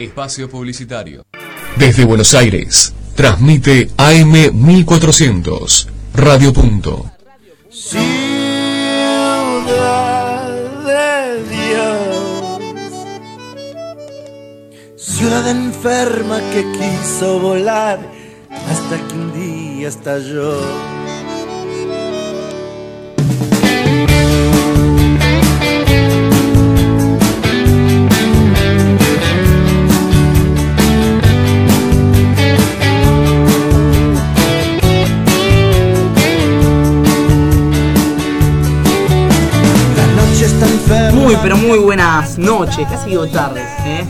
Espacio publicitario. Desde Buenos Aires, transmite AM 1400, Radio Punto. Ciudad de Dios, ciudad enferma que quiso volar hasta que un día estalló. Noches, casi digo tardes, ¿eh?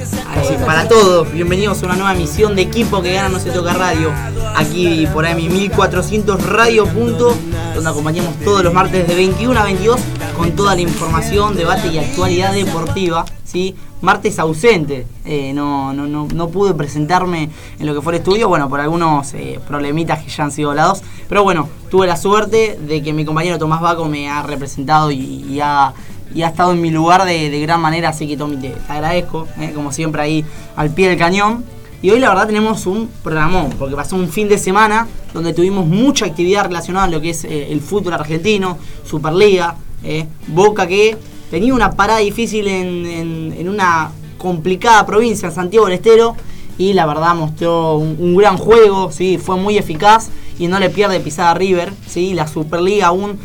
Para todos, bienvenidos a una nueva emisión de Equipo que gana No se toca radio, aquí por AM 1400 Radio Punto, donde acompañamos todos los martes de 21 a 22 con toda la información, debate y actualidad deportiva, ¿sí? Martes ausente, eh, no, no, no, no pude presentarme en lo que fue el estudio, bueno, por algunos eh, problemitas que ya han sido hablados, pero bueno, tuve la suerte de que mi compañero Tomás Baco me ha representado y, y ha y ha estado en mi lugar de, gran manera, así que Tommy te, agradezco, eh, como siempre ahí al pie del cañón. Y hoy la verdad tenemos un programón, porque pasó un fin de semana donde tuvimos mucha actividad relacionada a lo que es eh, el fútbol argentino, Superliga, eh, Boca que tenía una parada difícil en, una complicada provincia, Santiago del Estero, y la verdad mostró un, gran juego, ¿sí? fue muy eficaz y no le pierde pisada a River, ¿sí? la Superliga aún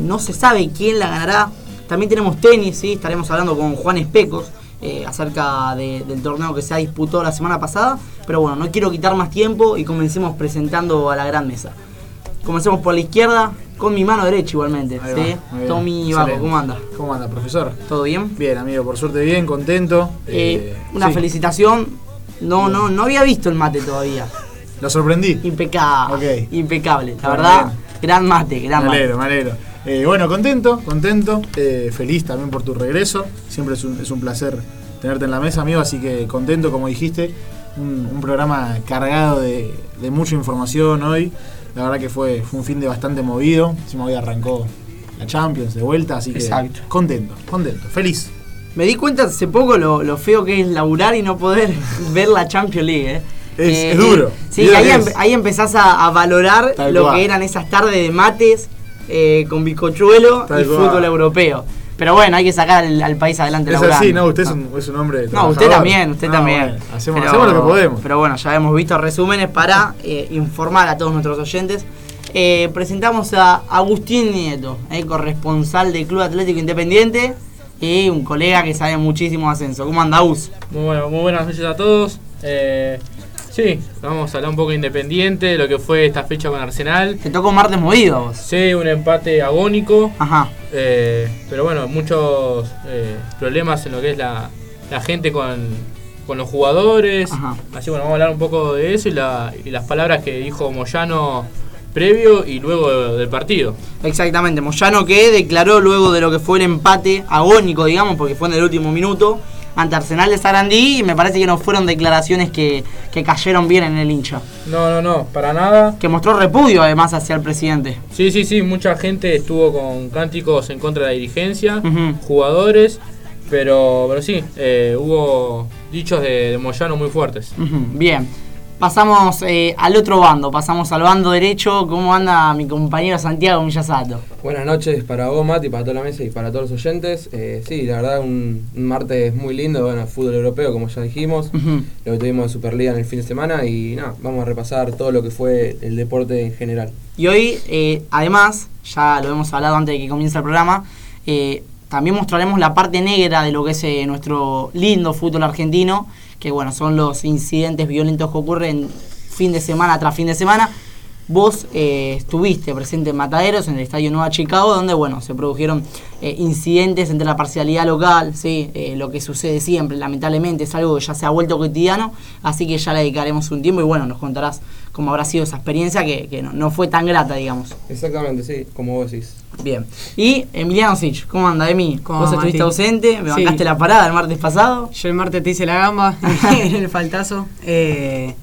no se sabe quién la ganará, también tenemos tenis, ¿sí? estaremos hablando con Juan Especos eh, acerca de- del torneo que se ha disputado la semana pasada. Pero bueno, no quiero quitar más tiempo y comencemos presentando a la gran mesa. Comencemos por la izquierda, con mi mano derecha igualmente. ¿sí? va. Tommy Baco. ¿cómo anda? ¿Cómo anda, profesor? ¿Todo bien? Bien, amigo, por suerte bien, contento. Eh, Eh, una sí, felicitación. No, no, no había visto el mate todavía. Lo sorprendí. Impecable. Impecable. La Muy verdad, bien. gran mate, gran Me mate. alegro, me alegro. Eh, bueno, contento, contento. eh, feliz también por tu regreso. Siempre es un, es un placer tenerte en la mesa, amigo. Así que contento, como dijiste. Un, un programa cargado de, de mucha información hoy. La verdad que fue, fue un fin de bastante movido. Encima hoy arrancó la Champions de vuelta, así que Exacto. contento, contento, feliz. Me di cuenta hace poco lo, lo feo que es laburar y no poder ver la Champions League. ¿eh? Es- Eh, es duro. sí, ahí, em- ahí empezás a, a valorar Tal lo cual. que eran esas tardes de mates eh, con bizcochuelo Tal y cual. fútbol europeo. Pero bueno, hay que sacar al, al país adelante Es así, ¿no? Usted es un, es un hombre. No, usted también, usted Ah, también. bueno, hacemos, hacemos lo que podemos. Pero bueno, ya hemos visto resúmenes para eh, informar a todos nuestros oyentes. Eh, presentamos a Agustín Nieto, eh, corresponsal del Club Atlético Independiente y un colega que sabe muchísimo de ascenso. ¿Cómo anda, Agus? Muy, bueno, muy buenas noches a todos. Eh, sí, vamos a hablar un poco de Independiente, de lo que fue esta fecha con Arsenal. Te tocó martes movido vos. Sí, un empate agónico, Ajá. eh, pero bueno, muchos eh, problemas en lo que es la, la gente con, con los jugadores. Ajá. Así bueno, vamos a hablar un poco de eso y, la- y las palabras que dijo Moyano previo y luego del partido. Exactamente, Moyano que declaró luego de lo que fue el empate agónico, digamos, porque fue en el último minuto, ante Arsenal de Sarandí y me parece que no fueron declaraciones que, que cayeron bien en el hincha. No, no, no, para nada. Que mostró repudio además hacia el presidente. Sí, sí, sí, mucha gente estuvo con cánticos en contra de la dirigencia, jugadores, pero, pero sí, eh, hubo dichos de, de Moyano muy fuertes. Bien. Pasamos eh, al otro bando, pasamos al bando derecho. ¿Cómo anda mi compañero Santiago Millasato? Buenas noches para vos, Mati, para toda la mesa y para todos los oyentes. Eh, sí, la verdad, un, un martes muy lindo, bueno, fútbol europeo, como ya dijimos. Lo que tuvimos de Superliga en el fin de semana y nada, vamos a repasar todo lo que fue el deporte en general. Y hoy, eh, además, ya lo hemos hablado antes de que comience el programa, eh, también mostraremos la parte negra de lo que es eh, nuestro lindo fútbol argentino, que bueno, son los incidentes violentos que ocurren fin de semana tras fin de semana. Vos eh, estuviste presente en Mataderos, en el Estadio Nueva Chicago, donde bueno, se produjeron eh, incidentes entre la parcialidad local, ¿sí? Eh, lo que sucede siempre, lamentablemente, es algo que ya se ha vuelto cotidiano, así que ya le dedicaremos un tiempo y bueno, nos contarás cómo habrá sido esa experiencia que, que no, no fue tan grata, digamos. Exactamente, sí, como vos decís. Bien. Y Emiliano Sich, ¿cómo anda, Emi? ¿Cómo Vos va, estuviste ausente, me Sí. bancaste la parada el martes pasado. Yo el martes te hice la gamba el faltazo. Eh,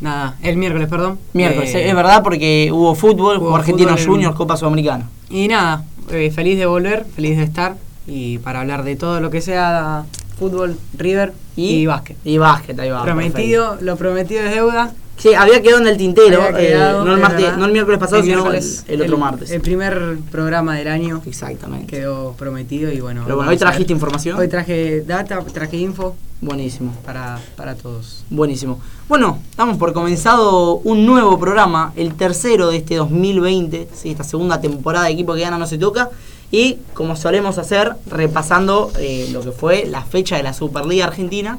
nada, el miércoles, perdón. Miércoles, Eh, es verdad porque hubo fútbol, hubo Argentinos Juniors, Copa Sudamericana. Y nada, eh, feliz de volver, feliz de estar y para hablar de todo lo que sea fútbol, River y, ¿Y? básquet. Y básquet, ahí va. Prometido, lo prometido es deuda. Sí, había quedado en el tintero, eh, no, el es martes, no el miércoles pasado, El sino el, el otro martes. El primer programa del año Exactamente. quedó prometido y bueno. Pero bueno, hoy trajiste información. Hoy traje data, traje info Buenísimo. para, para todos. Buenísimo. Bueno, damos por comenzado un nuevo programa, el tercero de este 2020, ¿sí? esta segunda temporada de Equipo que Gana No Se Toca. Y como solemos hacer, repasando eh, lo que fue la fecha de la Superliga Argentina,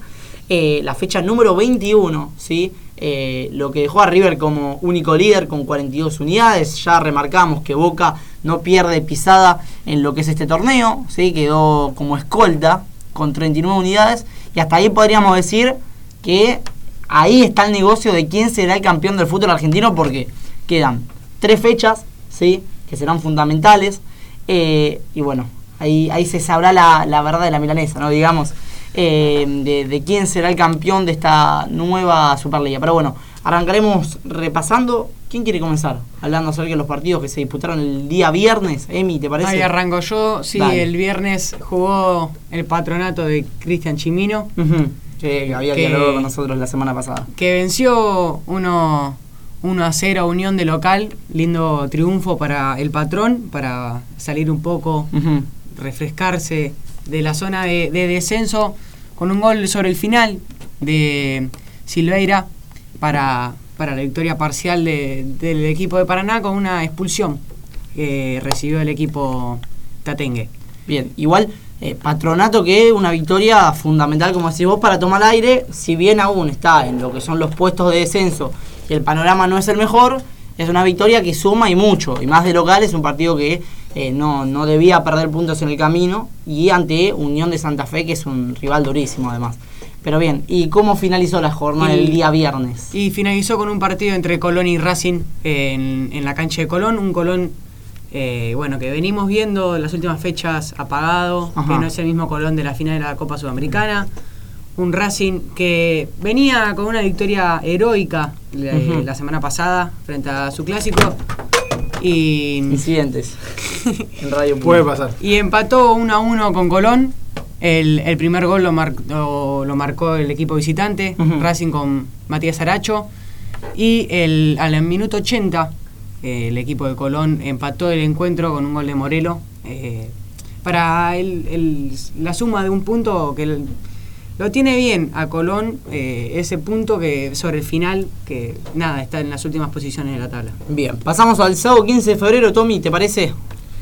eh, la fecha número 21, ¿sí? Eh, lo que dejó a River como único líder con 42 unidades. Ya remarcamos que Boca no pierde pisada en lo que es este torneo, ¿sí? quedó como escolta con 39 unidades. Y hasta ahí podríamos decir que ahí está el negocio de quién será el campeón del fútbol argentino porque quedan tres fechas, ¿sí? que serán fundamentales. eh, y bueno, ahí, ahí se sabrá la, la verdad de la milanesa, ¿no? digamos, eh, de, de quién será el campeón de esta nueva Superliga. Pero bueno, arrancaremos repasando. ¿Quién quiere comenzar? Hablando acerca de los partidos que se disputaron el día viernes. Emi, ¿te parece? Ahí arranco yo. Sí, Dale. el viernes jugó el patronato de Cristian Chimino, Ujú, Que había Que- con nosotros la semana pasada. que venció 1 1 a 0 Unión de local. Lindo triunfo para el patrón, para salir un poco, refrescarse de la zona de, de descenso con un gol sobre el final de Silveira para, para la victoria parcial de- del equipo de Paraná con una expulsión que recibió el equipo Tatengue. Bien, igual eh, Patronato que una victoria fundamental, como decís vos, para tomar aire, si bien aún está en lo que son los puestos de descenso y el panorama no es el mejor, es una victoria que suma y mucho, y más de local es un partido que eh, no, no debía perder puntos en el camino y ante Unión de Santa Fe, que es un rival durísimo además. Pero bien, ¿y cómo finalizó la jornada Y- el día viernes? Y finalizó con un partido entre Colón y Racing en, en la cancha de Colón. Un Colón, eh, bueno, que venimos viendo en las últimas fechas apagado, Ajá. que no es el mismo Colón de la final de la Copa Sudamericana. Un Racing que venía con una victoria heroica eh, la semana pasada frente a su clásico. Y, Incidentes en Radio Puede pasar. y empató 1 a 1 con Colón. El, el primer gol lo, mar- lo- lo marcó el equipo visitante. Racing con Matías Aracho. Y el, al minuto 80, eh, el equipo de Colón empató el encuentro con un gol de Morelo. eh, para el- el- la suma de un punto que el- lo tiene bien a Colón, eh, ese punto que sobre el final, que nada, está en las últimas posiciones de la tabla. Bien, pasamos al sábado 15 de febrero, Tommy, ¿te parece?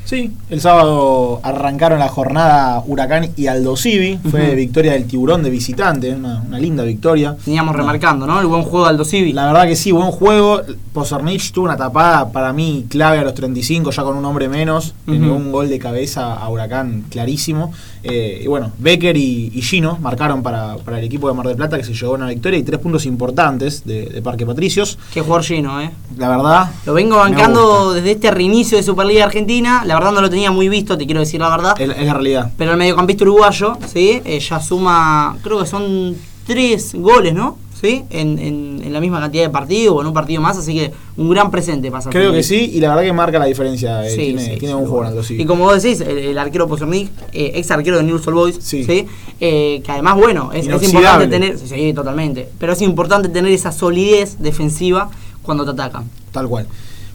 Sí, el sábado arrancaron la jornada Huracán y Aldo Civi. Fue victoria del tiburón de visitante, una, una linda victoria. Teníamos No. remarcando, ¿no? El buen juego de Aldo Civi. La verdad que sí, buen juego. Pozernich tuvo una tapada para mí clave a los 35, ya con un hombre menos. Tenía un gol de cabeza a Huracán clarísimo. Eh, y bueno, Becker y, y Gino marcaron para, para el equipo de Mar del Plata que se llevó una victoria y tres puntos importantes de, de Parque Patricios. Qué jugador lleno, ¿eh? La verdad, Lo vengo bancando desde este reinicio de Superliga Argentina. La verdad no lo tenía muy visto, te quiero decir la verdad. es, es la realidad. Pero el mediocampista uruguayo, ¿sí? Eh, ya suma, creo que son tres goles, ¿no? ¿Sí? En, en- en la misma cantidad de partidos o en un partido más, así que un gran presente pasa. Creo que sí, y la verdad que marca la diferencia. eh, Sí, tiene sí, tiene buen juego bueno. Y como vos decís, el, el arquero Pozornik, eh, ex arquero de Newell's Old Boys, Sí. Eh, que además, bueno, es, es importante tener, sí, totalmente, pero es importante tener esa solidez defensiva cuando te atacan. Tal cual.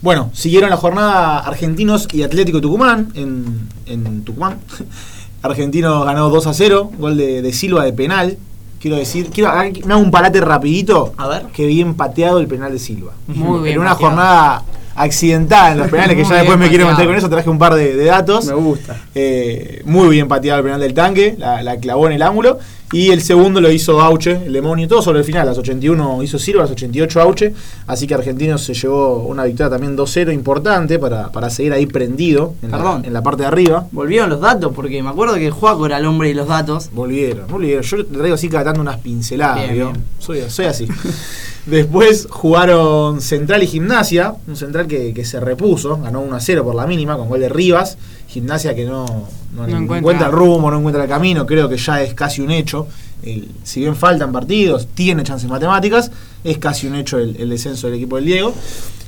Bueno, siguieron la jornada Argentinos y Atlético Tucumán en, en Tucumán. Argentinos ganó 2 a 0, gol de, de Silva de penal. Quiero decir, quiero, me hago un parate rapidito. A ver. Que bien pateado el penal de Silva. Muy bien En una pateado. jornada accidentada en los penales, que ya después me quiero meter con eso, traje un par de, de datos. gusta. Eh, muy bien pateado el penal del tanque, la, la clavó en el ángulo. Y el segundo lo hizo Auche, el demonio, todo sobre el final. Las 81 hizo Silva, las 88 Auche. Así que Argentinos se llevó una victoria también 2-0 importante para, para seguir ahí prendido en la, en la parte de arriba. Volvieron los datos, porque me acuerdo que Juaco era el hombre de los datos. Volvieron, volvieron. Yo le traigo así cada tanto unas pinceladas, Bien, bien. Soy, soy así. Después jugaron Central y Gimnasia, un Central que, que se repuso, ganó 1 a 0 por la mínima con gol de Rivas. Gimnasia que no, no, No encuentra, encuentra- el rumbo, no encuentra el camino, creo que ya es casi un hecho. El- si bien faltan partidos, tiene chances matemáticas, es casi un hecho el, el descenso del equipo del Diego.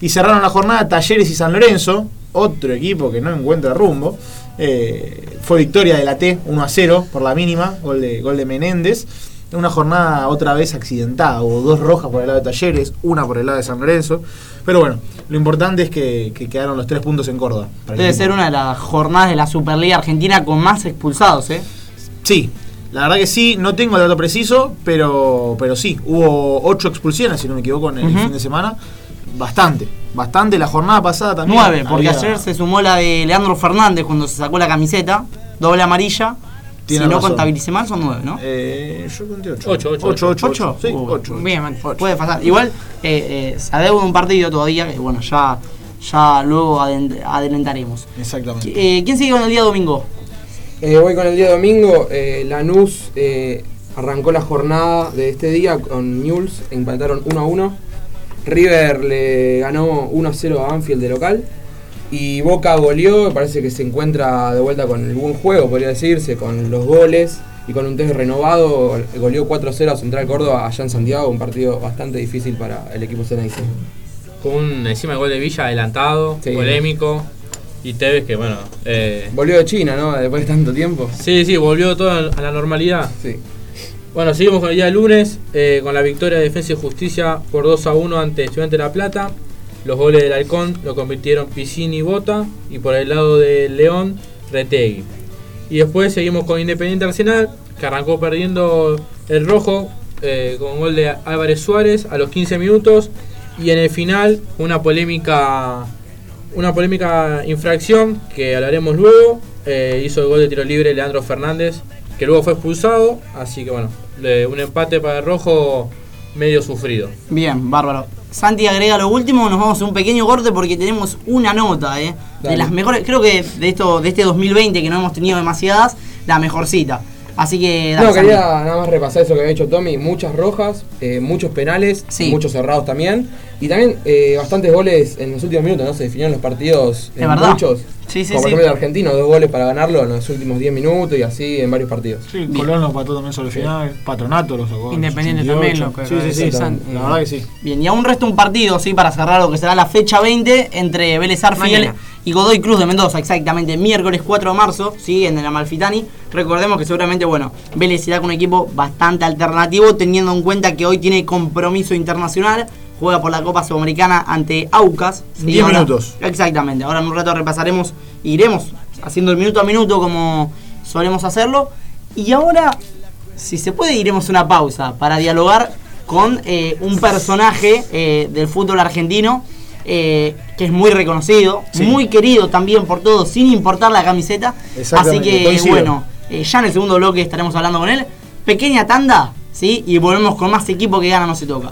Y cerraron la jornada Talleres y San Lorenzo, otro equipo que no encuentra rumbo. Eh, fue victoria de la T 1 a 0 por la mínima, gol de, gol de Menéndez. Una jornada otra vez accidentada, hubo dos rojas por el lado de Talleres, una por el lado de San Lorenzo. Pero bueno, lo importante es que, que quedaron los tres puntos en Córdoba. Debe ser una de las jornadas de la Superliga Argentina con más expulsados, ¿eh? Sí, la verdad que sí, no tengo el dato preciso, pero, pero sí, hubo ocho expulsiones, si no me equivoco, en el fin de semana. Bastante, bastante. La jornada pasada también. Nueve, porque había- ayer se sumó la de Leandro Fernández cuando se sacó la camiseta, doble amarilla. Si no razón. contabilicé mal, son nueve, ¿no? Eh, yo conté ocho. Ocho, ocho, ocho, ocho, ¿Ocho? Sí, Uh, ocho. Bien. Puede pasar. Igual eh, eh, se adeuda un partido todavía, que bueno, ya, ya luego adelantaremos. Exactamente. Eh, ¿Quién sigue con el día domingo? Eh, voy con el día domingo. Eh, Lanús eh, arrancó la jornada de este día con Newell's. Empataron 1 a 1. River le ganó 1 a 0 a Anfield de local. Y Boca goleó. Me parece que se encuentra de vuelta con el buen juego, podría decirse, con los goles y con un test renovado. Goleó 4 a 0 a Central Córdoba allá en Santiago. Un partido bastante difícil para el equipo Ceneice. Con un, encima el gol de Villa adelantado, Sí. polémico. Y Tevez que bueno. eh, Volvió de China, ¿no? Después de tanto tiempo. sí, sí, volvió todo a la normalidad. Sí. Bueno, seguimos con el día lunes, eh, con la victoria de Defensa y Justicia por 2 a 1 ante Estudiante de La Plata. Los goles del Halcón lo convirtieron Piscini y Bota. Y por el lado de León, Retegui. Y después seguimos con Independiente Arsenal, que arrancó perdiendo el rojo eh, con gol de Álvarez Suárez a los 15 minutos. Y en el final, una polémica, una polémica infracción que hablaremos luego. eh, hizo el gol de tiro libre Leandro Fernández, que luego fue expulsado. Así que bueno, le- un empate para el rojo medio sufrido. Bien, bárbaro. Santi agrega lo último, nos vamos a un pequeño corte porque tenemos una nota, ¿eh? De las mejores, creo que de esto de este 2020 que no hemos tenido demasiadas, la mejorcita. Así que dale, No, Santi. quería nada más repasar eso que había hecho Tommy. Muchas rojas, eh, muchos penales, Sí. muchos cerrados también. Y también eh, bastantes goles en los últimos minutos, ¿no? Se definieron los partidos en verdad. muchos. Sí, sí, como por sí. ejemplo el argentino, dos goles para ganarlo en los últimos 10 minutos y así en varios partidos. Sí, Colón lo pató también sobre el final. Patronato lo sacó. en Independiente 88. también lo que Sí, sí, sí. La verdad que sí. Bien, y aún resta un partido, sí, para cerrar lo que será la fecha 20 entre Vélez Arfiel y Godoy Cruz de Mendoza, exactamente, miércoles 4 de marzo, sí, en el Amalfitani. Recordemos que seguramente, bueno, Vélez irá con un equipo bastante alternativo, teniendo en cuenta que hoy tiene compromiso internacional, juega por la Copa Sudamericana ante Aucas. Sí, 10 ahora- minutos. Exactamente, ahora en un rato repasaremos, iremos haciendo el minuto a minuto como solemos hacerlo. Y ahora, si se puede, iremos a una pausa para dialogar con eh, un personaje eh, del fútbol argentino eh, que es muy reconocido, Sí. muy querido también por todos, sin importar la camiseta. Así que, coincido. bueno, ya en el segundo bloque estaremos hablando con él. Pequeña tanda, ¿sí? Y volvemos con más equipo que gana, no se toca.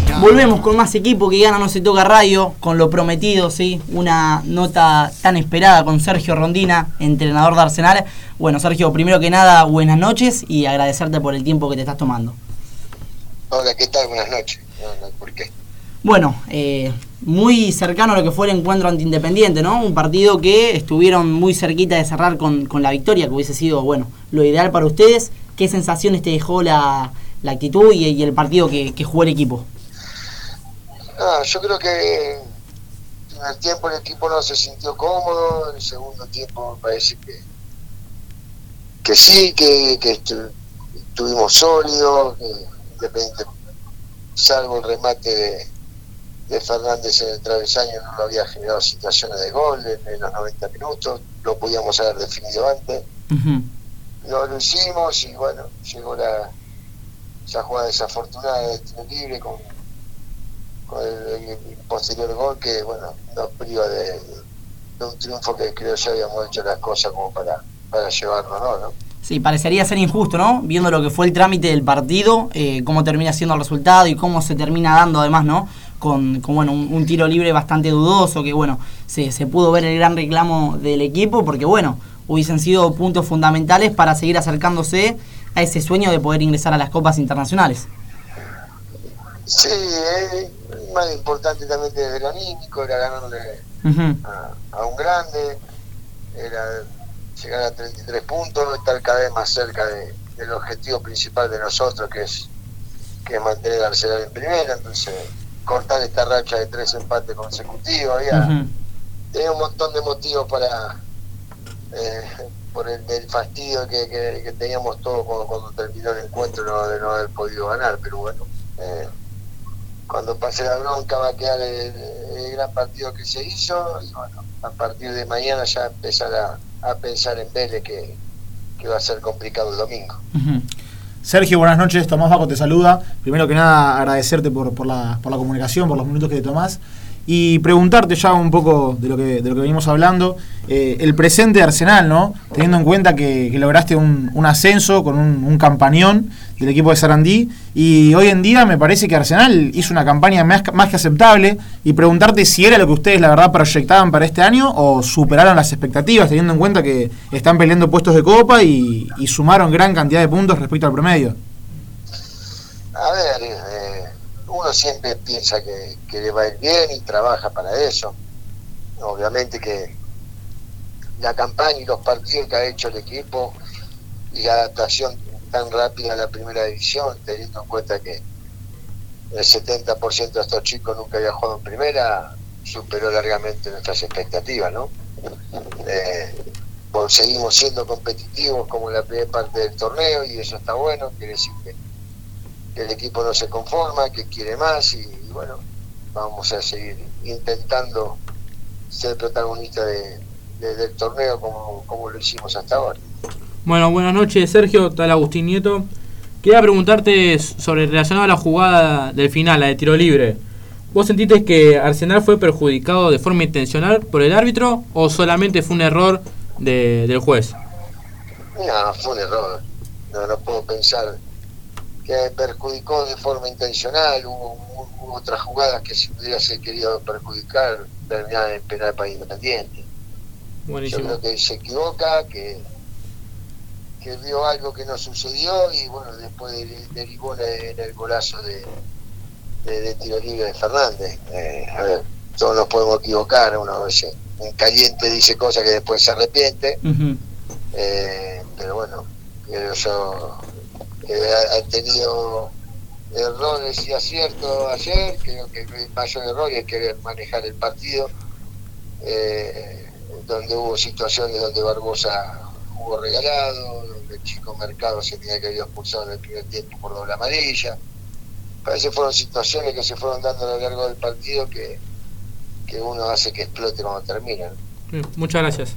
Volvemos con más equipo que gana No se toca radio, con lo prometido, sí, una nota tan esperada con Sergio Rondina, entrenador de Arsenal. Bueno, Sergio, primero que nada, buenas noches y agradecerte por el tiempo que te estás tomando. Hola, ¿qué tal? Buenas noches. No, no, ¿Por qué? Bueno, eh, muy cercano a lo que fue el encuentro ante Independiente, ¿no? Un partido que estuvieron muy cerquita de cerrar con, con la victoria, que hubiese sido, bueno, lo ideal para ustedes. ¿Qué sensaciones te dejó la, la actitud y, y el partido que, que jugó el equipo? Ah, yo creo que en el primer tiempo el equipo no se sintió cómodo, en el segundo tiempo me parece que, que sí, que, que estu- estuvimos sólidos, que Independiente salvo el remate de, de Fernández en el travesaño, no lo había generado situaciones de gol en, los 90 minutos, lo podíamos haber definido antes. No lo hicimos y bueno, llegó la esa jugada desafortunada de tiro libre con, con el, posterior gol que bueno nos priva de, un triunfo que creo ya habíamos hecho las cosas como para, para llevarlo, ¿no? Sí, parecería ser injusto, ¿no? Viendo lo que fue el trámite del partido, eh, cómo termina siendo el resultado y cómo se termina dando además, ¿no? Con, bueno, un, tiro libre bastante dudoso, que bueno, se, se pudo ver el gran reclamo del equipo, porque bueno, hubiesen sido puntos fundamentales para seguir acercándose a ese sueño de poder ingresar a las copas internacionales. Sí, es más importante también desde el anímico, era ganarle a, un grande, era llegar a 33 puntos, estar cada vez más cerca del objetivo principal de nosotros, que es que es mantener al Arsenal en primera, entonces cortar esta racha de tres empates consecutivos, había tenía un montón de motivos para eh, por el, fastidio que, teníamos todos cuando, terminó el encuentro de no haber podido ganar, pero bueno, eh, cuando pase la bronca va a quedar el, gran partido que se hizo y bueno, a partir de mañana ya empezar a, pensar en Vélez que, va a ser complicado el domingo. Sergio, buenas noches. Tomás Baco te saluda. Primero que nada, agradecerte por, por, la, por la comunicación, por los minutos que te tomás y preguntarte ya un poco de lo que, de lo que venimos hablando, eh, el presente de Arsenal, ¿no? Teniendo en cuenta que, lograste un, ascenso con un, campañón del equipo de Sarandí y hoy en día me parece que Arsenal hizo una campaña más, más, que aceptable y preguntarte si era lo que ustedes la verdad proyectaban para este año o superaron las expectativas teniendo en cuenta que están peleando puestos de copa y, sumaron gran cantidad de puntos respecto al promedio. A ver, eh, siempre piensa que, le va a ir bien y trabaja para eso. Obviamente que la campaña y los partidos que ha hecho el equipo y la adaptación tan rápida a la primera división, teniendo en cuenta que el 70% de estos chicos nunca había jugado en primera, superó largamente nuestras expectativas, ¿no? Eh, seguimos siendo competitivos como en la primera parte del torneo y eso está bueno, quiere decir que que el equipo no se conforma, que quiere más y, bueno, vamos a seguir intentando ser protagonista de, del torneo como, como lo hicimos hasta ahora. Bueno, buenas noches Sergio, tal Agustín Nieto. Quería preguntarte sobre relacionado a la jugada del final, la de tiro libre. ¿Vos sentiste que Arsenal fue perjudicado de forma intencional por el árbitro o solamente fue un error de, del juez? No, fue un error. No, no puedo pensar que perjudicó de forma intencional, hubo, otras jugadas que si hubiese querido perjudicar terminaban en penal para Independiente. Yo creo que se equivoca, que, que vio algo que no sucedió y bueno, después derivó en el golazo de, de, tiro libre de Fernández. Eh, a ver, todos nos podemos equivocar, uno a veces en caliente dice cosas que después se arrepiente, eh, pero bueno, yo ha, tenido errores y aciertos ayer, creo que el mayor error es querer manejar el partido, eh, donde hubo situaciones donde Barbosa jugó regalado, donde el chico Mercado se tenía que haber expulsado en el primer tiempo por doble amarilla. Parece fueron situaciones que se fueron dando a lo largo del partido que, que uno hace que explote cuando termina. Muchas gracias.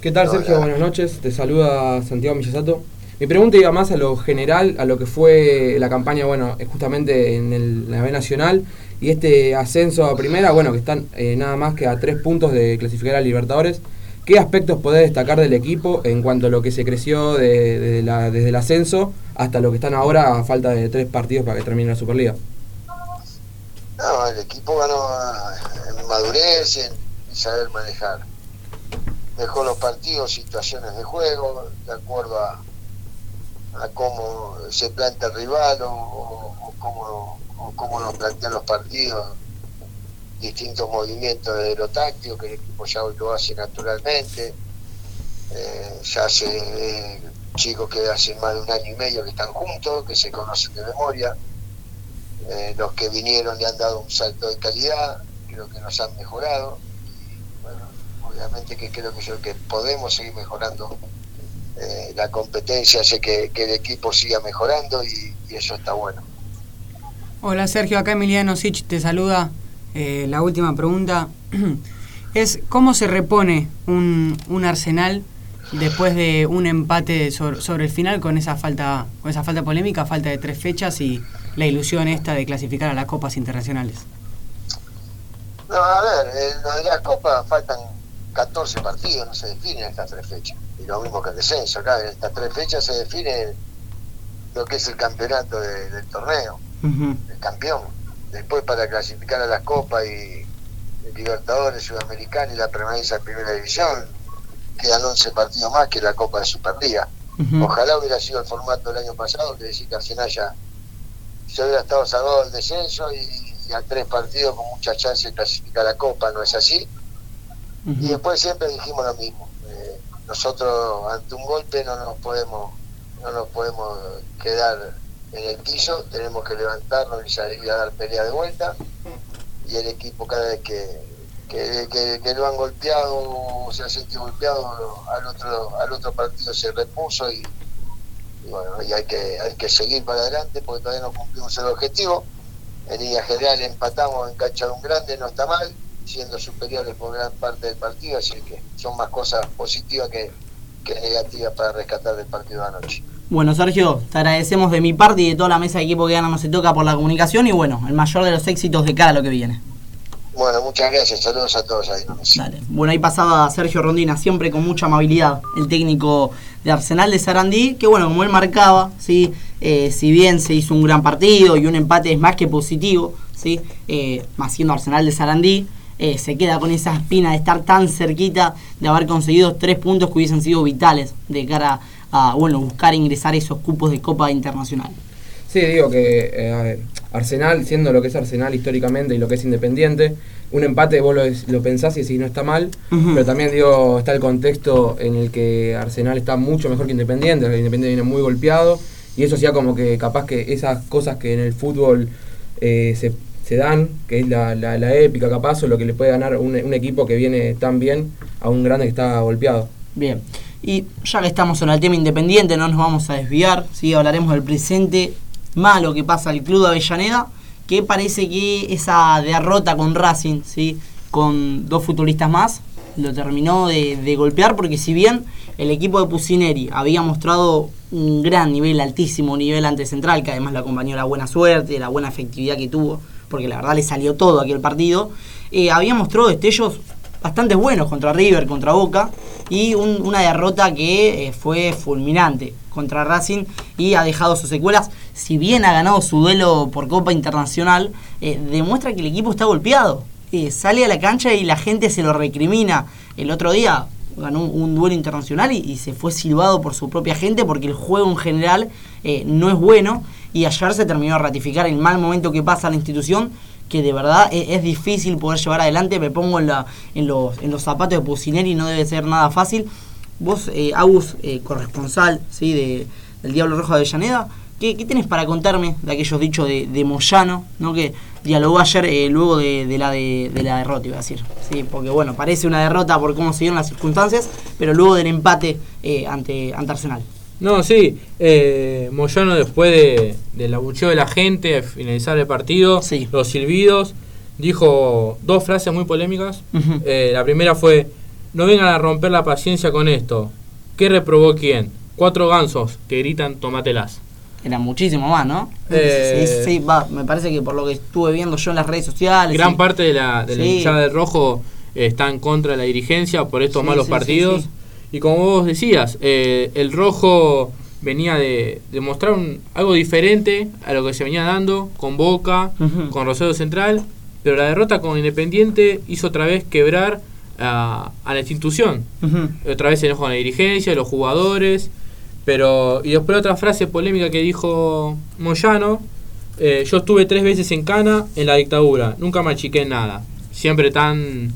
¿Qué tal, Sergio? Buenas noches. Te saluda Santiago Millasato. Mi pregunta iba más a lo general, a lo que fue la campaña, bueno, justamente en la B Nacional y este ascenso a primera, bueno, que están eh, nada más que a tres puntos de clasificar a Libertadores. ¿Qué aspectos podés destacar del equipo en cuanto a lo que se creció desde el ascenso hasta lo que están ahora a falta de tres partidos para que termine la Superliga? No, el equipo ganó en madurez y en saber manejar. Dejó los partidos, situaciones de juego, de acuerdo a, a cómo se plantea el rival o, cómo, cómo, nos plantean los partidos, distintos movimientos de lo táctico que el equipo ya lo hace naturalmente. Eh, ya hace eh, chicos que hacen más de un año y medio que están juntos, que se conocen de memoria. Eh, los que vinieron le han dado un salto de calidad, creo que nos han mejorado. bueno, obviamente que creo que, que podemos seguir mejorando eh, la competencia hace que, el equipo siga mejorando y, eso está bueno. Hola Sergio, acá Emiliano Sich te saluda. Eh, la última pregunta es ¿cómo se repone un, un Arsenal después de un empate sobre, sobre el final con esa falta con esa falta polémica, falta de tres fechas y la ilusión esta de clasificar a las copas internacionales? No, a ver, en lo de la Copa faltan 14 partidos, no se definen estas tres fechas. Y lo mismo que el descenso, acá en estas tres fechas se define lo que es el campeonato de- del torneo, el campeón. Después para clasificar a las Copas y el Libertadores, Sudamericana y la permanencia en Primera División, quedan 11 partidos más que la Copa de Superliga. Ojalá hubiera sido el formato del año pasado, que decir que Arsenal ya se hubiera estado salvado del descenso y, y a tres partidos con mucha chance de clasificar a la Copa, no es así. Y después siempre dijimos lo mismo. Nosotros ante un golpe no nos podemos no nos podemos quedar en el piso, tenemos que levantarnos y salir a dar pelea de vuelta. Y el equipo cada vez que, que, que- que lo han golpeado o se ha sentido golpeado, al otro, al otro partido se repuso y, y bueno, y hay que, hay que seguir para adelante porque todavía no cumplimos el objetivo. En línea general empatamos en cancha de un grande, no está mal, siendo superiores por gran parte del partido, así que son más cosas positivas que, que negativas para rescatar del partido de anoche. Bueno, Sergio, te agradecemos de mi parte y de toda la mesa de equipo que gana no se toca por la comunicación y bueno, el mayor de los éxitos de cara a lo que viene. Bueno, muchas gracias, saludos a todos ahí. Dale. Bueno, ahí pasaba Sergio Rondina, siempre con mucha amabilidad, el técnico de Arsenal de Sarandí, que bueno, como él marcaba, ¿sí? Eh, si bien se hizo un gran partido y un empate es más que positivo, ¿sí? Eh, más siendo Arsenal de Sarandí, eh, se queda con esa espina de estar tan cerquita de haber conseguido tres puntos que hubiesen sido vitales de cara a bueno, buscar ingresar esos cupos de Copa Internacional. Sí, digo que eh, Arsenal, siendo lo que es Arsenal históricamente y lo que es Independiente, un empate vos lo, lo pensás y decís no está mal, pero también digo, está el contexto en el que Arsenal está mucho mejor que Independiente, el Independiente viene muy golpeado, y eso hacía como que capaz que esas cosas que en el fútbol eh, se, se dan, que es la, la- épica capaz, o lo que le puede ganar un, un equipo que viene tan bien a un grande que está golpeado. Bien. Y ya que estamos en el tema independiente, no nos vamos a desviar, ¿sí? hablaremos del presente malo que pasa al club de Avellaneda, que parece que esa derrota con Racing, ¿sí? con dos futbolistas más, lo terminó de, de golpear, porque si bien el equipo de Pusineri había mostrado un gran nivel, altísimo nivel ante Central, que además lo acompañó la buena suerte, la buena efectividad que tuvo, porque la verdad le salió todo aquel partido, eh, había mostrado destellos bastante buenos contra River, contra Boca, y un- una derrota que eh, fue fulminante contra Racing y ha dejado sus secuelas. Si bien ha ganado su duelo por Copa Internacional, eh, demuestra que el equipo está golpeado. Sale a la cancha y la gente se lo recrimina. El otro día ganó un, duelo internacional y, y se fue silbado por su propia gente porque el juego en general no es bueno y ayer se terminó de ratificar el mal momento que pasa la institución que de verdad e- es, difícil poder llevar adelante. Me pongo en, la, en, los, zapatos de Pusineri y no debe ser nada fácil. Vos, eh, Agus, eh, corresponsal ¿sí? de, del Diablo Rojo de Avellaneda, ¿qué, qué tenés para contarme de aquellos dichos de, de Moyano, ¿no? que dialogó ayer eh, luego de, la de la derrota, iba a decir? Sí, porque bueno, parece una derrota por cómo se dieron las circunstancias, pero luego del empate eh, ante, ante Arsenal. No, sí, eh, Moyano después de, del abucheo de la gente, al finalizar el partido, los silbidos, dijo dos frases muy polémicas. Eh, la primera fue, no vengan a romper la paciencia con esto. ¿Qué reprobó quién? Cuatro gansos que gritan tomatelas. Era muchísimo más, ¿no? Eh, Sí, sí, va, me parece que por lo que estuve viendo yo en las redes sociales. Gran sí. parte de la, de la Sí. hinchada del rojo está en contra de la dirigencia por estos Sí, malos sí, sí, partidos. Y como vos decías, eh, el rojo venía de, de mostrar un- algo diferente a lo que se venía dando con Boca, con Rosario Central, pero la derrota con Independiente hizo otra vez quebrar a, a la institución. Otra vez se enojó con la dirigencia, los jugadores. Pero, y después otra frase polémica que dijo Moyano, eh, yo estuve tres veces en Cana en la dictadura, nunca me achiqué en nada. Siempre tan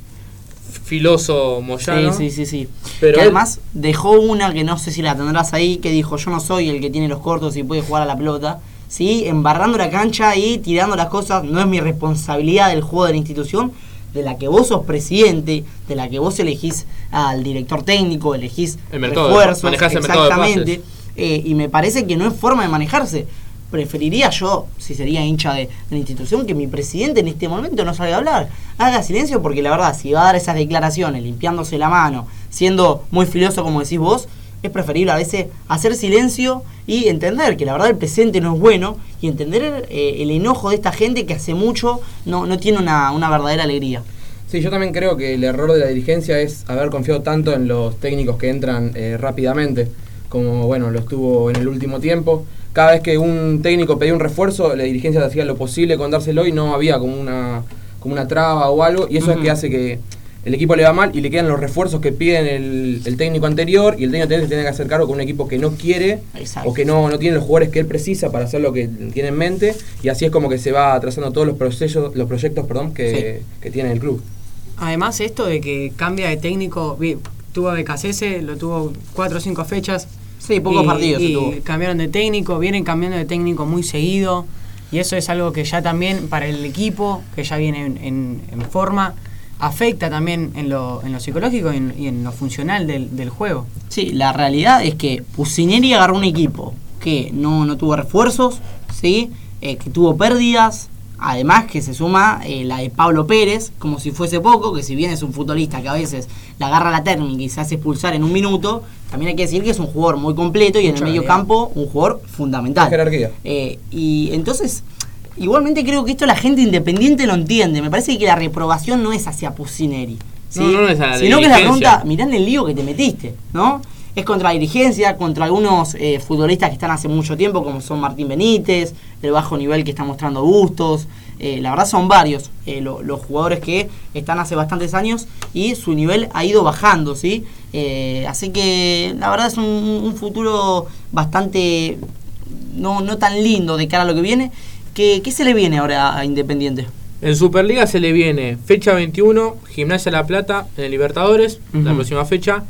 filoso Moyano. Sí, sí, sí, sí. Pero que él- además dejó una que no sé si la tendrás ahí, que dijo, yo no soy el que tiene los cortos y puede jugar a la pelota. Sí, embarrando la cancha y tirando las cosas, no es mi responsabilidad del juego de la institución, de la que vos sos presidente, de la que vos elegís al director técnico, elegís El mercado refuerzos, manejás el mercado de exactamente. Eh, y me parece que no es forma de manejarse. Preferiría yo, si sería hincha de, la institución, que mi presidente en este momento no salga a hablar. Haga silencio porque la verdad, si va a dar esas declaraciones limpiándose la mano, siendo muy filoso como decís vos, es preferible a veces hacer silencio y entender que la verdad el presente no es bueno y entender eh, el enojo de esta gente que hace mucho no, no tiene una, una verdadera alegría. Sí, yo también creo que el error de la dirigencia es haber confiado tanto en los técnicos que entran eh, rápidamente, como bueno, lo estuvo en el último tiempo. Cada vez que un técnico pedía un refuerzo, la dirigencia hacía lo posible con dárselo y no había como una, como una traba o algo, y eso es Ujú. que hace que el equipo le va mal y le quedan los refuerzos que piden el, el técnico anterior y el técnico anterior se tiene que hacer cargo con un equipo que no quiere Exacto. o que no, no tiene los jugadores que él precisa para hacer lo que tiene en mente y así es como que se va atrasando todos los procesos, los proyectos perdón, que, que tiene el club. Además, esto de que cambia de técnico, tuvo a Becasese, lo tuvo cuatro o cinco fechas. Sí, pocos y- partidos se Y tuvo. cambiaron de técnico, vienen cambiando de técnico muy seguido. Y eso es algo que ya también para el equipo, que ya viene en, en- en forma, afecta también en lo, en lo psicológico y en, y en lo funcional del, del juego. Sí, la realidad es que Pusineri agarró un equipo que no, no tuvo refuerzos, ¿sí? Eh, que tuvo pérdidas, además que se suma eh, la de Pablo Pérez, como si fuese poco, que si bien es un futbolista que a veces le agarra la térmica y se hace expulsar en un minuto, también hay que decir que es un jugador muy completo y en el medio campo un jugador fundamental. Jerarquía. Eh, y entonces, igualmente creo que esto la gente independiente lo entiende. Me parece que la reprobación no es hacia Pusineri. ¿sí? No, no es a la Sino que la dirigencia. pregunta, mirá el lío que te metiste, ¿no? Es contra la dirigencia, contra algunos eh, futbolistas que están hace mucho tiempo, como son Martín Benítez, el bajo nivel que está mostrando Bustos. Eh, la verdad son varios eh, lo- los jugadores que están hace bastantes años y su nivel ha ido bajando, ¿sí? Así que la verdad es un, un futuro bastante no, no tan lindo de cara a lo que viene. ¿Qué, qué se le viene ahora a Independiente? En Superliga se le viene fecha 21, Gimnasia La Plata en el Libertadores, la próxima fecha.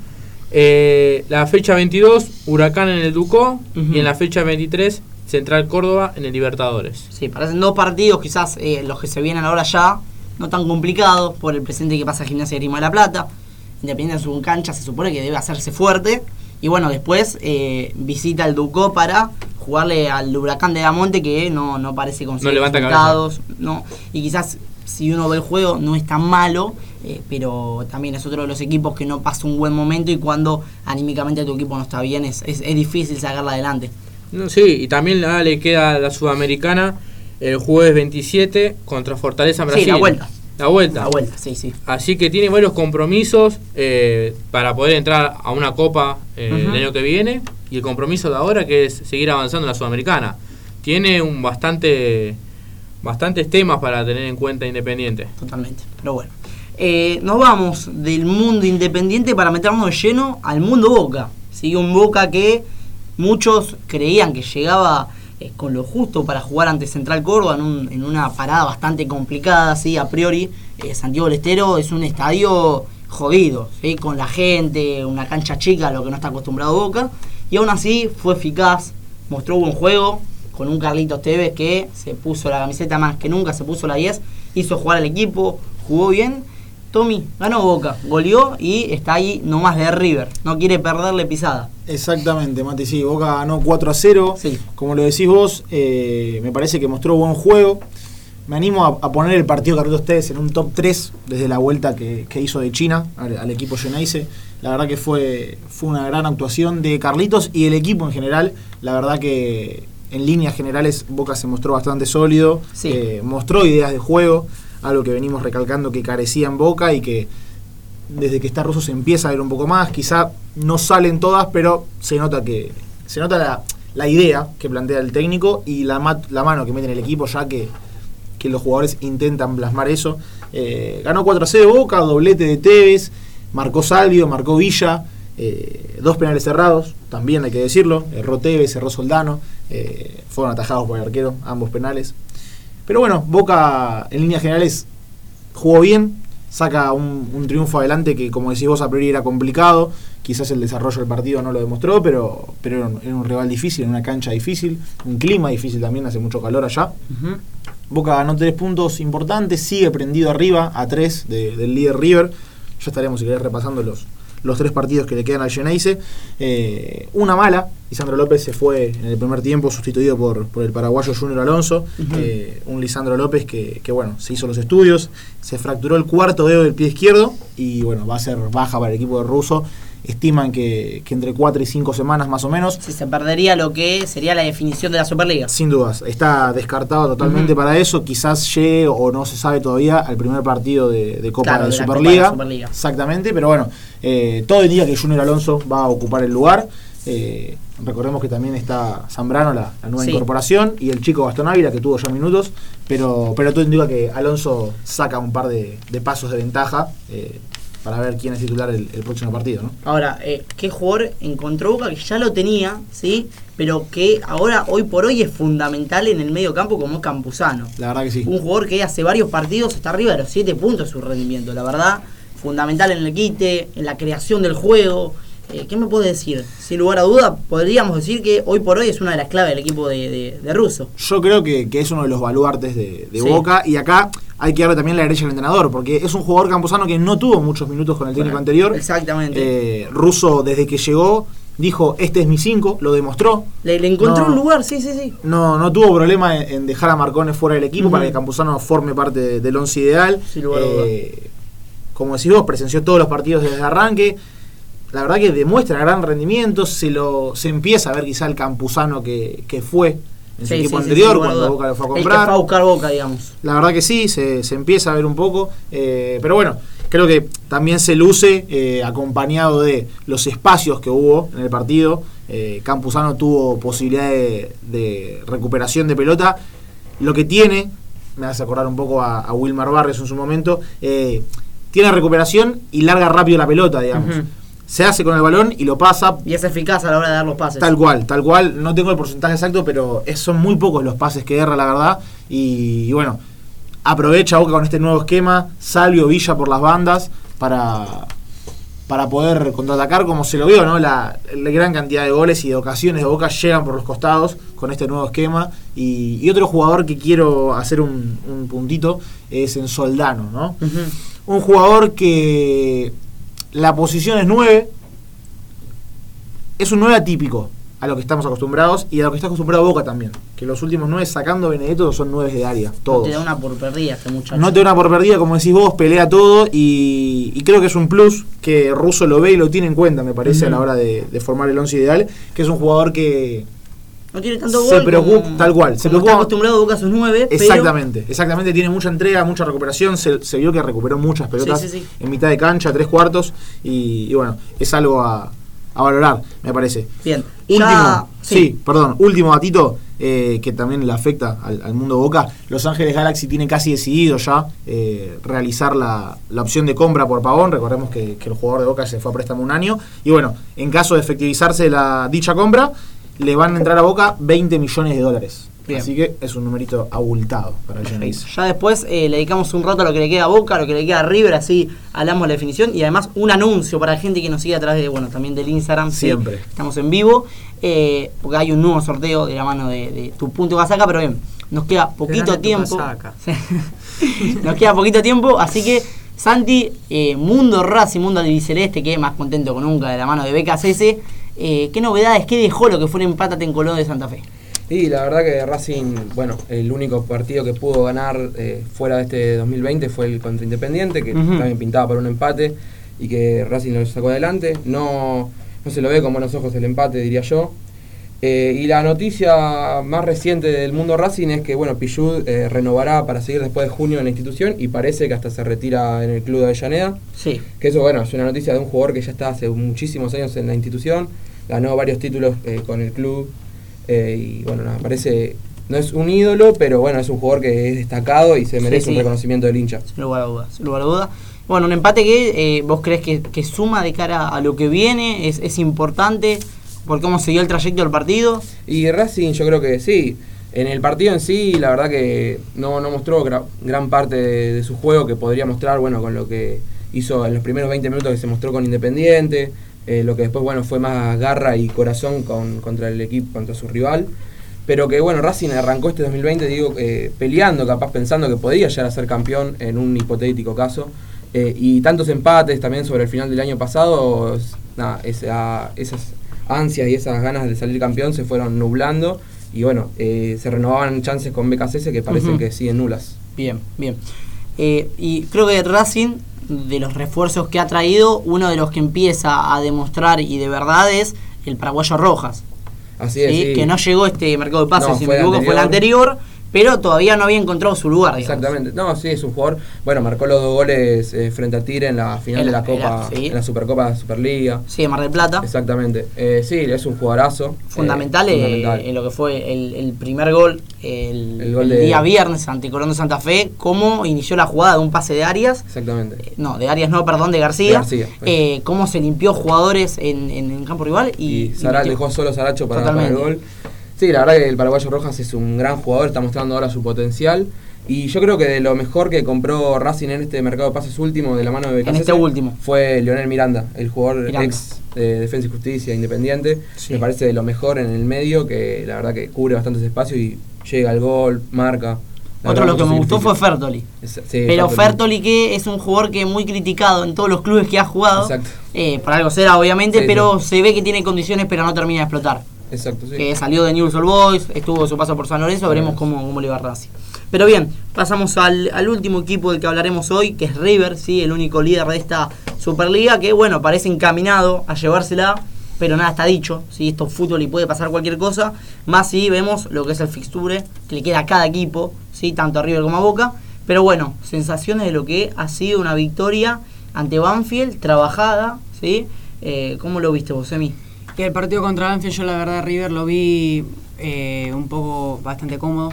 Eh, la fecha 22, Huracán en el Ducó. Y en la fecha 23, Central Córdoba en el Libertadores. Sí, parecen dos partidos, quizás eh, los que se vienen ahora ya, no tan complicados por el presente que pasa Gimnasia de Grima de la Plata. Independiente de su cancha se supone que debe hacerse fuerte. Y bueno, después eh, visita el Ducó para jugarle al Huracán de Damonte que no, no parece conseguir levanta resultados. No, y quizás si uno ve el juego no es tan malo, eh, pero también es otro de los equipos que no pasa un buen momento y cuando anímicamente tu equipo no está bien es, es, es difícil sacarla adelante. No, sí, y también ah, le queda la Sudamericana el jueves 27 contra Fortaleza en Sí, Brasil. la vuelta. La vuelta. La vuelta, sí, sí. Así que tiene varios compromisos eh, para poder entrar a una copa eh, el año que viene. Y el compromiso de ahora que es seguir avanzando en la Sudamericana. Tiene un bastante bastantes temas para tener en cuenta Independiente. Totalmente, pero bueno. Eh, nos vamos del mundo independiente para meternos de lleno al mundo Boca. ¿sí? Un Boca que muchos creían que llegaba eh, con lo justo para jugar ante Central Córdoba en, un- en una parada bastante complicada, ¿sí? a priori. Eh, Santiago del Estero es un estadio jodido, con la gente, una cancha chica, lo que no está acostumbrado Boca. Y aún así fue eficaz, mostró buen juego, con un Carlitos Tevez que se puso la camiseta más que nunca, se puso la 10, hizo jugar al equipo, jugó bien. Tommy ganó Boca, goleó y está ahí nomás de River, no quiere perderle pisada. Exactamente, Mati, sí, Boca ganó 4 a 0. Sí. Como lo decís vos, eh, me parece que mostró buen juego. Me animo a, a poner el partido de Carlitos Tevez en un top 3 desde la vuelta que, que hizo de China al, al equipo Geneise. La verdad que fue, fue una gran actuación de Carlitos y el equipo en general. La verdad que en líneas generales Boca se mostró bastante sólido, Sí. eh, mostró ideas de juego, algo que venimos recalcando que carecía en Boca y que desde que está Russo se empieza a ver un poco más. Quizá no salen todas, pero se nota que se nota la, la idea que plantea el técnico y la, la mano que mete en el equipo, ya que, que los jugadores intentan plasmar eso. Eh, ganó 4 a 0 Boca, doblete de Tevez, marcó Salvio, marcó Villa, eh, dos penales cerrados, también hay que decirlo. Erró Tevez, erró Soldano, eh, fueron atajados por el arquero, ambos penales. Pero bueno, Boca en líneas generales jugó bien, saca un, un triunfo adelante que como decís vos a priori era complicado, quizás el desarrollo del partido no lo demostró, pero, pero era, un, era un rival difícil, en una cancha difícil, un clima difícil también, hace mucho calor allá. Boca ganó tres puntos importantes, sigue prendido arriba a tres de- del líder River. Ya estaremos, si querés, repasando los, los tres partidos que le quedan al Geneise. Eh, una mala Lisandro López se fue en el primer tiempo sustituido por, por el paraguayo Junior Alonso, eh, un Lisandro López que, que, bueno, se hizo los estudios, se fracturó el cuarto dedo del pie izquierdo y bueno, va a ser baja para el equipo de ruso estiman que, que, entre 4 y 5 semanas más o menos. Si se perdería lo que sería la definición de la Superliga. Sin dudas, está descartado totalmente uh -huh. para eso. Quizás llegue o no se sabe todavía al primer partido de, de Copa claro, de, de Superliga. Copa de Superliga. Exactamente, pero bueno, eh, todo indica que Junior Alonso va a ocupar el lugar. Eh, recordemos que también está Zambrano, la, la nueva Sí. incorporación, y el chico Gastón Ávila, que tuvo ya minutos, pero, pero todo indica que Alonso saca un par de, de pasos de ventaja eh, para ver quién es titular el, el próximo partido. ¿no? Ahora, eh, ¿qué jugador encontró Boca que ya lo tenía, sí? Pero que ahora, hoy por hoy, es fundamental en el medio campo como es Campuzano. La verdad que sí. Un jugador que hace varios partidos está arriba de los 7 puntos su rendimiento, la verdad. Fundamental en el quite, en la creación del juego. Eh, ¿Qué me puede decir? Sin lugar a duda, podríamos decir que hoy por hoy es una de las claves del equipo de, de, de Russo. Yo creo que, que, es uno de los baluartes de, de Sí. Boca y acá hay que darle también la derecha al entrenador porque es un jugador camposano que no tuvo muchos minutos con el técnico Bueno, anterior. Exactamente. Eh, Russo desde que llegó dijo este es mi 5, lo demostró. le, le encontró no. un lugar, sí, sí, sí. No, no tuvo problema en, en dejar a Marcones fuera del equipo para que Campuzano forme parte de- del once ideal. Duda. Eh, como decís vos, presenció todos los partidos desde el arranque. La verdad que demuestra gran rendimiento. Se lo se empieza a ver quizá el Campuzano que, que fue en su Sí, equipo sí, sí, anterior a cuando. Boca lo fue a El que comprar. fue a buscar Boca, digamos. La verdad que sí, se, se empieza a ver un poco. eh, pero bueno, creo que también se luce eh, acompañado de los espacios que hubo en el partido. Eh, Campuzano tuvo posibilidad de, de recuperación de pelota. Lo que tiene, me hace acordar un poco a, a Wilmar Barrios en su momento, eh, tiene recuperación y larga rápido la pelota, digamos. Ujú. Se hace con el balón y lo pasa Y es eficaz a la hora de dar los pases. Tal cual, tal cual. No tengo el porcentaje exacto, pero es- son muy pocos los pases que erra, la verdad. Y, y bueno, aprovecha Boca con este nuevo esquema, Salvio Villa por las bandas para, para poder contraatacar, como se lo vio, ¿no? La, la gran cantidad de goles y de ocasiones de Boca llegan por los costados con este nuevo esquema. Y, y otro jugador que quiero hacer un, un puntito es en Soldano, ¿no? Un jugador que la posición es 9. Es un 9 atípico a lo que estamos acostumbrados y a lo que está acostumbrado Boca también. Que los últimos 9 sacando Benedetto son 9 de área, No todos. te da una por perdida este muchacho. No te da una por perdida, como decís vos, pelea todo y, y creo que es un plus que Russo lo ve y lo tiene en cuenta, me parece, a la hora de, de formar el 11 ideal, que es un jugador que... No tiene tanto Se gol. preocupa- como- tal cual, se preocupa- está acostumbrado Boca a sus nueve. pero- Exactamente, exactamente, tiene mucha entrega, mucha recuperación, se, se vio que recuperó muchas pelotas Sí, sí, sí. en mitad de cancha, tres cuartos, y, y bueno, es algo a, a valorar, me parece. Bien. Último, Ya- sí. perdón, último datito eh, que también le afecta al, al mundo Boca. Los Ángeles Galaxy tiene casi decidido ya eh, realizar la, la opción de compra por Pavón. Recordemos que, que el jugador de Boca se fue a préstamo un año. Y bueno, en caso de efectivizarse la dicha compra, le van a entrar a Boca 20 millones de dólares. Bien. Así que es un numerito abultado para el Genesis. Ya después eh, le dedicamos un rato a lo que le queda a Boca, a lo que le queda a River, así hablamos de la definición y además un anuncio para la gente que nos sigue a través de, bueno, también del Instagram. sí, Siempre. estamos en vivo, eh, porque hay un nuevo sorteo de la mano de, de tu punto casaca, pero bien, nos queda poquito tiempo. nos queda poquito tiempo, así que Santi, eh, Mundo Racing, Mundo Albiceleste, que más contento que nunca de la mano de BKCS. Eh, ¿Qué novedades, qué dejó lo que fue el empate en Colón de Santa Fe? Y la verdad que Racing, bueno, el único partido que pudo ganar eh, fuera de este 2020 fue el contra Independiente, que también pintaba por un empate y que Racing lo sacó adelante. No, no se lo ve con buenos ojos el empate, diría yo. Eh, y la noticia más reciente del mundo Racing es que, bueno, Pichud eh, renovará para seguir después de junio en la institución y parece que hasta se retira en el club de Avellaneda. Sí. Que eso, bueno, es una noticia de un jugador que ya está hace muchísimos años en la institución, ganó varios títulos eh, con el club y, bueno, nada, parece, no es un ídolo, pero bueno, es un jugador que es destacado y se merece sí. un reconocimiento del hincha. Sin lugar a dudas, sin lugar a dudas. Bueno, un empate que vos crees que, que suma de cara a lo que viene, es, es importante por cómo dio el trayecto del partido. Y Racing yo creo que sí, en el partido en sí la verdad que no, no mostró gra- gran parte de, su juego que podría mostrar, bueno, con lo que hizo en los primeros 20 minutos que se mostró con Independiente, eh, lo que después, bueno, fue más garra y corazón con, contra el equipo, contra su rival. Pero que bueno, Racing arrancó este 2020, digo, eh, peleando, capaz pensando que podría llegar a ser campeón en un hipotético caso. Eh, y tantos empates también sobre el final del año pasado, nada, esa- esas ansias y esas ganas de salir campeón se fueron nublando y bueno, eh, se renovaban chances con BKCS que parecen que siguen nulas. Bien, bien. Eh, y creo que Racing, de los refuerzos que ha traído, uno de los que empieza a demostrar y de verdad es el paraguayo Rojas. Así es, ¿sí? sí. Que no llegó este mercado de pases, No, si me equivoco, fue el anterior, pero todavía no había encontrado su lugar. digamos. Exactamente. No, sí, es un jugador. Bueno, marcó los dos goles eh, frente a Tigre en la final En de la- la Copa, en la- sí. en la Supercopa Superliga. Sí, de Mar del Plata. Exactamente. Eh, sí, es un jugadorazo. Fundamental, eh, eh, fundamental. en lo que fue el, el primer gol, el, El gol el de- día viernes ante Colón de Santa Fe, cómo inició la jugada de un pase de Arias. Exactamente. No, de Arias no, perdón, de García. De García, pues. Eh, cómo se limpió jugadores en, en, en campo rival y, dejó solo Saracho para, para el gol. Sí, la verdad que el paraguayo Rojas es un gran jugador, está mostrando ahora su potencial. Y yo creo que de lo mejor que compró Racing en este mercado de pases último de la mano de En BKCS este último. fue Leonel Miranda, el jugador Miranda. ex de Defensa y Justicia Independiente. Sí. Me parece de lo mejor en el medio, que la verdad que cubre bastantes espacios y llega al gol, marca. La Otro lo que me gustó fue. Fertoli. Es- sí, Pero Fertoli que es un jugador que es muy criticado en todos los clubes que ha jugado. Exacto. Eh, por algo será, obviamente, Sí, pero se ve que tiene condiciones, pero no termina de explotar. Exacto, sí. Que salió de Newell's Old Boys, estuvo su paso por San Lorenzo, veremos cómo, cómo le va a Racing. Pero bien, pasamos al, al último equipo del que hablaremos hoy, que es River, ¿sí? el único líder de esta Superliga, que bueno, parece encaminado a llevársela, pero nada está dicho, ¿sí? esto es fútbol y puede pasar cualquier cosa, más si vemos lo que es el fixture, que le queda a cada equipo, ¿sí? tanto a River como a Boca, pero bueno, sensaciones de lo que ha sido una victoria ante Banfield, trabajada, ¿sí? Eh, ¿Cómo lo viste vos, Emi? Y el partido contra Banfield, yo la verdad River lo vi eh, un poco bastante cómodo.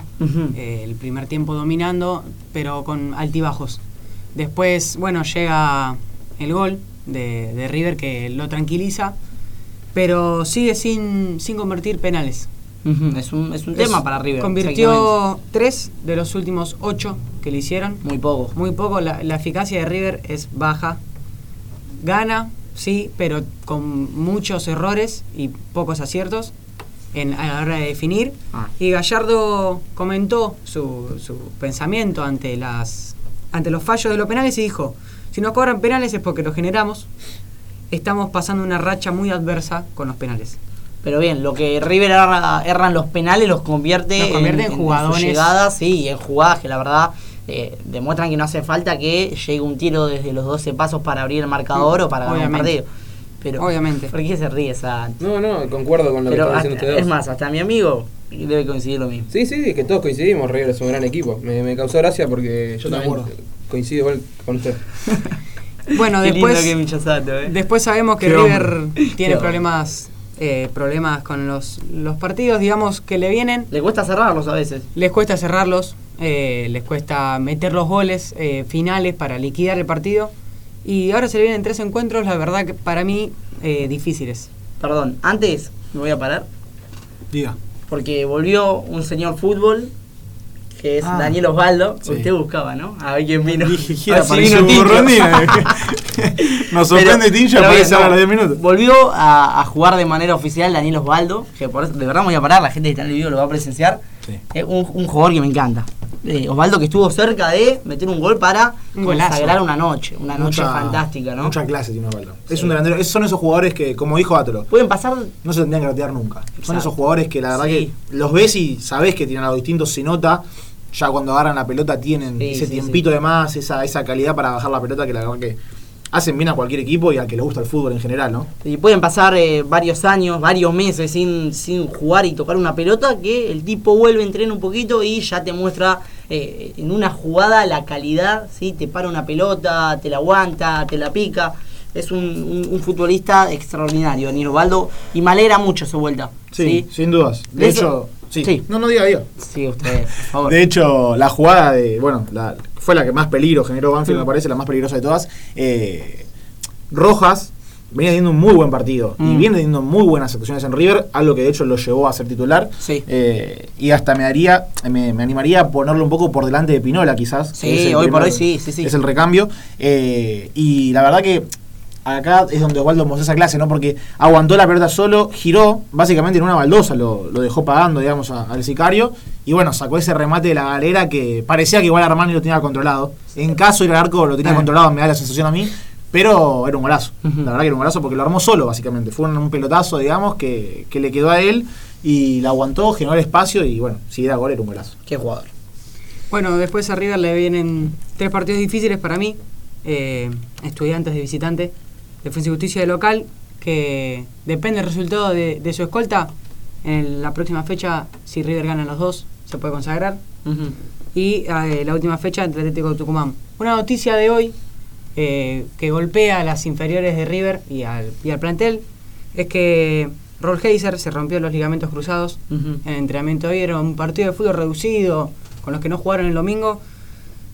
Eh, el primer tiempo dominando, pero con altibajos. Después, bueno, llega el gol de, de River que lo tranquiliza, pero sigue sin, sin convertir penales. Es un, es un tema para River. Convirtió tres de los últimos ocho que le hicieron. Muy poco. Muy poco, la, la eficacia de River es baja. Gana, sí, pero con muchos errores y pocos aciertos en, a la hora de definir. Ah. Y Gallardo comentó su, su pensamiento ante, las, ante los fallos de los penales y dijo, si nos cobran penales es porque los generamos. Estamos pasando una racha muy adversa con los penales. Pero bien, lo que River erra, erran los penales los convierte, Los convierte en jugadores. llegadas, sí, en jugadas que la verdad eh, demuestran que no hace falta que llegue un tiro desde los 12 pasos para abrir el marcador o para ganar un Obviamente. partido. Pero, Obviamente. ¿Por qué se ríe esa? No, no, concuerdo con lo Pero que están diciendo ustedes. dos. es más, hasta mi amigo debe coincidir lo mismo. Sí, sí, es que todos coincidimos, River es un gran equipo. Me, me causó gracia porque yo también acuerdo. coincido igual con usted. Bueno, Qué después... que Michasato, eh. Después sabemos que Qué River hombre. tiene Qué problemas eh, problemas con los, los partidos, digamos, que le vienen. Le cuesta cerrarlos a veces. Les cuesta cerrarlos, eh, les cuesta meter los goles eh, finales para liquidar el partido. Y ahora se le vienen tres encuentros, la verdad que para mí eh, difíciles. Perdón, antes me voy a parar Diga. porque volvió un señor fútbol que es Ah. Daniel Osvaldo. Sí. Usted buscaba, ¿no? A ver quién vino. Dije, A gira, ver si vino. Nos sorprende pero aparece ahora a los 10 minutos. Volvió a, a jugar de manera oficial Daniel Osvaldo, que por eso, de verdad me voy a parar, la gente que está en el video lo va a presenciar. Sí. Es un, un jugador que me encanta. Eh, Osvaldo que estuvo cerca de meter un gol para Un consagrar una noche, una noche Mucha- fantástica, ¿no? Mucha clase tiene Osvaldo. Es un delantero. son esos jugadores que, como dijo Atro, Pueden pasar no se tendrían que retirar nunca. Son esos jugadores que la verdad Sí. que los ves y sabés que tienen algo distinto, se nota. Ya cuando agarran la pelota tienen Sí, ese sí, tiempito de más, esa, esa calidad para bajar la pelota que la verdad que hacen bien a cualquier equipo y al que le gusta el fútbol en general, ¿no? Y pueden pasar eh, varios años, varios meses sin, sin jugar y tocar una pelota, que el tipo vuelve, entrena un poquito y ya te muestra eh, en una jugada la calidad, ¿sí? te para una pelota, te la aguanta, te la pica. Es un, un- un futbolista extraordinario, Daniel Osvaldo, y me alegra mucho su vuelta. Sí, ¿sí? sin dudas. De hecho, sí. sí. No, no diga, diga. Sí, usted, por favor. De hecho, la jugada de. Bueno, la, fue la que más peligro generó Banfield, Mm. me parece, la más peligrosa de todas. Eh, Rojas venía teniendo un muy buen partido y Mm. viene teniendo muy buenas actuaciones en River, algo que de hecho lo llevó a ser titular. Sí. Eh, y hasta me haría, me, me animaría a ponerlo un poco por delante de Pinola, quizás. Sí, hoy por hoy sí, sí, sí. Es el recambio. Eh, y la verdad que acá es donde Osvaldo mostró esa clase, ¿no? Porque aguantó la pelota solo, giró, básicamente en una baldosa, lo, lo dejó pagando, digamos, a- al sicario. Y bueno, sacó ese remate de la galera que parecía que igual Armani lo tenía controlado. En caso de ir al arco lo tenía Ah. controlado, me da la sensación a mí. Pero era un golazo. La verdad que era un golazo porque lo armó solo, básicamente. Fue un, un pelotazo, digamos, que, que le quedó a él y la aguantó, generó el espacio y bueno, si era gol era un golazo. Qué jugador. Bueno, después a River le vienen tres partidos difíciles para mí. Eh, estudiantes de visitante, Defensa y Justicia de local, que depende del resultado de, de su escolta. En la próxima fecha, si River gana los dos, se puede consagrar. Y eh, la última fecha entre Atlético de Tucumán. Una noticia de hoy eh, que golpea a las inferiores de River y al, y al plantel es que Rolf Heiser se rompió los ligamentos cruzados en el entrenamiento de hoy. Era un partido de fútbol reducido con los que no jugaron el domingo.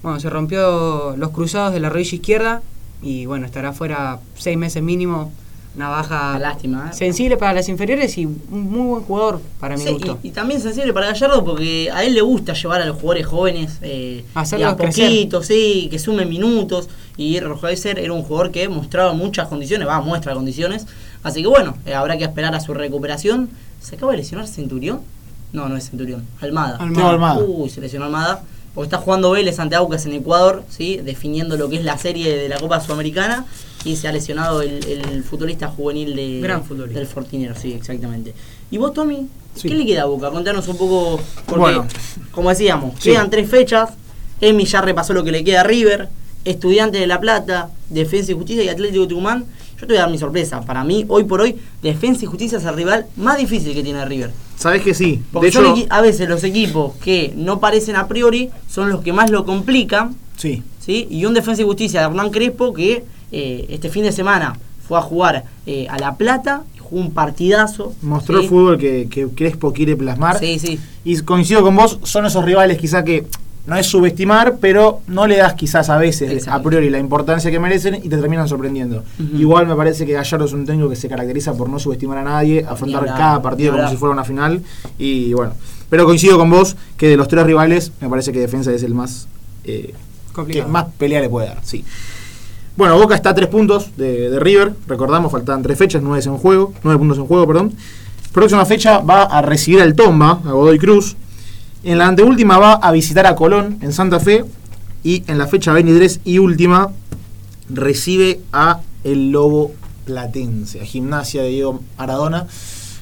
Bueno, se rompió los cruzados de la rodilla izquierda y bueno, estará fuera seis meses mínimo. Una baja lástima, ¿eh? sensible para las inferiores y un muy buen jugador para mi Sí, gusto. y, y también sensible para Gallardo porque a él le gusta llevar a los jugadores jóvenes eh, Hacerlos y a crecer. poquito, sí, que sumen minutos. Y Rojas era un jugador que mostraba muchas condiciones, va, muestra condiciones. Así que bueno, eh, habrá que esperar a su recuperación. ¿Se acaba de lesionar Centurión? No, no es Centurión. Almada. Almada. Teo Almada. Uy, se lesionó Almada. Porque está jugando Vélez ante Aucas en Ecuador, ¿sí? definiendo lo que es la serie de la Copa Sudamericana. Y se ha lesionado el, el futbolista juvenil de, Gran futbolista. del Fortinero, sí, exactamente. ¿Y vos, Tommy? Sí. ¿Qué le queda a Boca? Contanos un poco. Porque, Bueno. como decíamos, Sí. quedan tres fechas. Emi ya repasó lo que le queda a River. Estudiante de La Plata, Defensa y Justicia y Atlético de Tucumán. Yo te voy a dar mi sorpresa. Para mí, hoy por hoy, Defensa y Justicia es el rival más difícil que tiene River. ¿Sabés que sí? Porque de son hecho, equi- a veces los equipos que no parecen a priori son los que más lo complican. sí. ¿sí? Y un Defensa y Justicia de Hernán Crespo que eh, este fin de semana fue a jugar eh, a La Plata, jugó un partidazo. Mostró ¿sí? el fútbol que, que Crespo quiere plasmar. Sí, sí. Y coincido con vos, son esos rivales quizá que no es subestimar, pero no le das quizás a veces Exacto. a priori la importancia que merecen y te terminan sorprendiendo. Igual me parece que Gallardo es un técnico que se caracteriza por no subestimar a nadie, afrontar cada partido como si fuera una final. Y bueno, pero coincido con vos que de los tres rivales me parece que Defensa es el más eh, que más pelea le puede dar, sí. Bueno, Boca está a tres puntos de, de River, recordamos, faltaban tres fechas, nueve en juego, nueve puntos en juego, perdón. Próxima fecha va a recibir al Tomba, a Godoy Cruz. En la anteúltima va a visitar a Colón en Santa Fe. Y en la fecha 23 y última recibe a el Lobo Platense, a Gimnasia de Diego Maradona.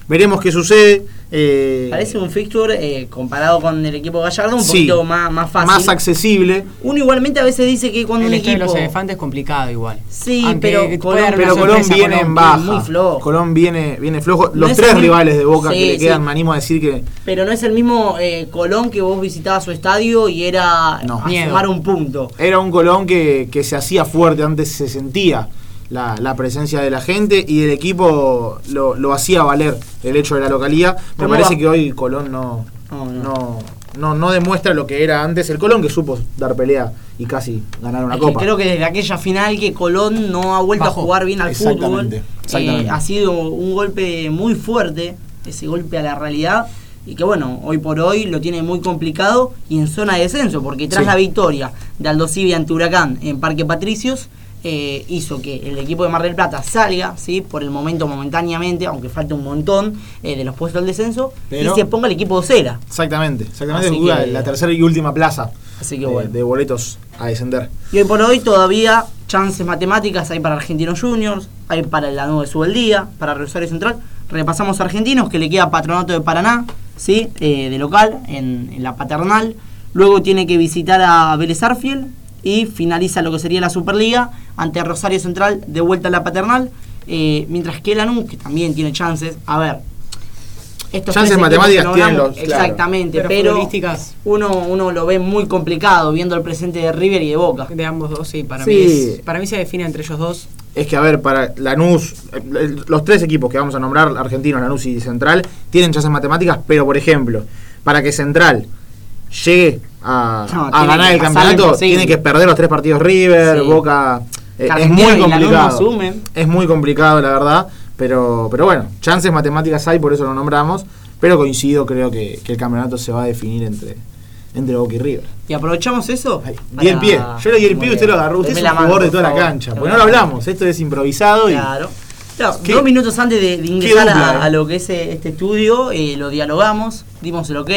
Veremos qué sucede. Eh, Parece un fixture eh, comparado con el equipo Gallardo un Sí. poquito más, más fácil. más accesible. Uno igualmente a veces dice que cuando el un estadio de equipo... los elefantes es complicado igual. Sí, Aunque pero Colón- Pero Colón viene Colón. en baja. muy flojo. Colón viene, viene flojo. Los es tres rivales de Boca Sí, que le quedan, sí. me animo a decir que Pero no es el mismo eh, Colón que vos visitabas su estadio y era No. a Miedo. sumar un punto. era un Colón que, que se hacía fuerte, antes se sentía la, la presencia de la gente y el equipo lo, lo hacía valer el hecho de la localía. Me ¿Cómo parece va? que hoy Colón no, No, no. no, no, no demuestra lo que era antes el Colón, que supo dar pelea y casi ganar una Es que copa. creo que desde aquella final que Colón no ha vuelto a jugar bien al fútbol. Exactamente, exactamente. eh, ha sido un golpe muy fuerte, ese golpe a la realidad. Y que bueno, hoy por hoy lo tiene muy complicado y en zona de descenso, porque tras Sí. la victoria de Aldo Civi ante Huracán en Parque Patricios, eh, hizo que el equipo de Mar del Plata salga, ¿sí? por el momento momentáneamente, aunque falta un montón eh, de los puestos del descenso, Pero- y se ponga el equipo de cera. Exactamente, exactamente. Así juega que- la tercera y última plaza Así que de, bueno. de boletos a descender. Y hoy por hoy todavía chances matemáticas hay para Argentinos Juniors, hay para la nube Subeldía, para Rosario Central. Repasamos argentinos, que le queda Patronato de Paraná, ¿sí? Eh, de local, en, en la paternal. Luego tiene que visitar a Vélez Arfiel y finaliza lo que sería la Superliga ante Rosario Central de vuelta a la paternal. Eh, mientras que Lanús, que también tiene chances, a ver. Estos Chances matemáticas no tienen los- claro. Exactamente, Pero pero, uno, uno lo ve muy complicado viendo el presente de River y de Boca. De ambos dos, sí, para Sí. mí es- para mí se define entre ellos dos. Es que, a ver, para Lanús, los tres equipos que vamos a nombrar, Argentinos, Lanús y Central, tienen chances matemáticas, pero por ejemplo, para que Central llegue a, No, a tiene ganar que el campeonato, tiene que perder los tres partidos River, Sí. Boca. Eh, es muy complicado. Es muy complicado, la verdad. Pero, pero bueno, chances matemáticas hay, por eso lo nombramos. Pero coincido, creo que, que el campeonato se va a definir entre, entre Boca y River. Y aprovechamos eso. Di el pie. Yo le di el pie y usted lo agarró. Usted Deme es un mano, jugador de toda la cancha. La no lo hablamos. Esto es improvisado y. Claro. Dos minutos antes de, de ingresar dupla, a, eh. a lo que es eh, este estudio, eh, lo dialogamos, dimos el ok,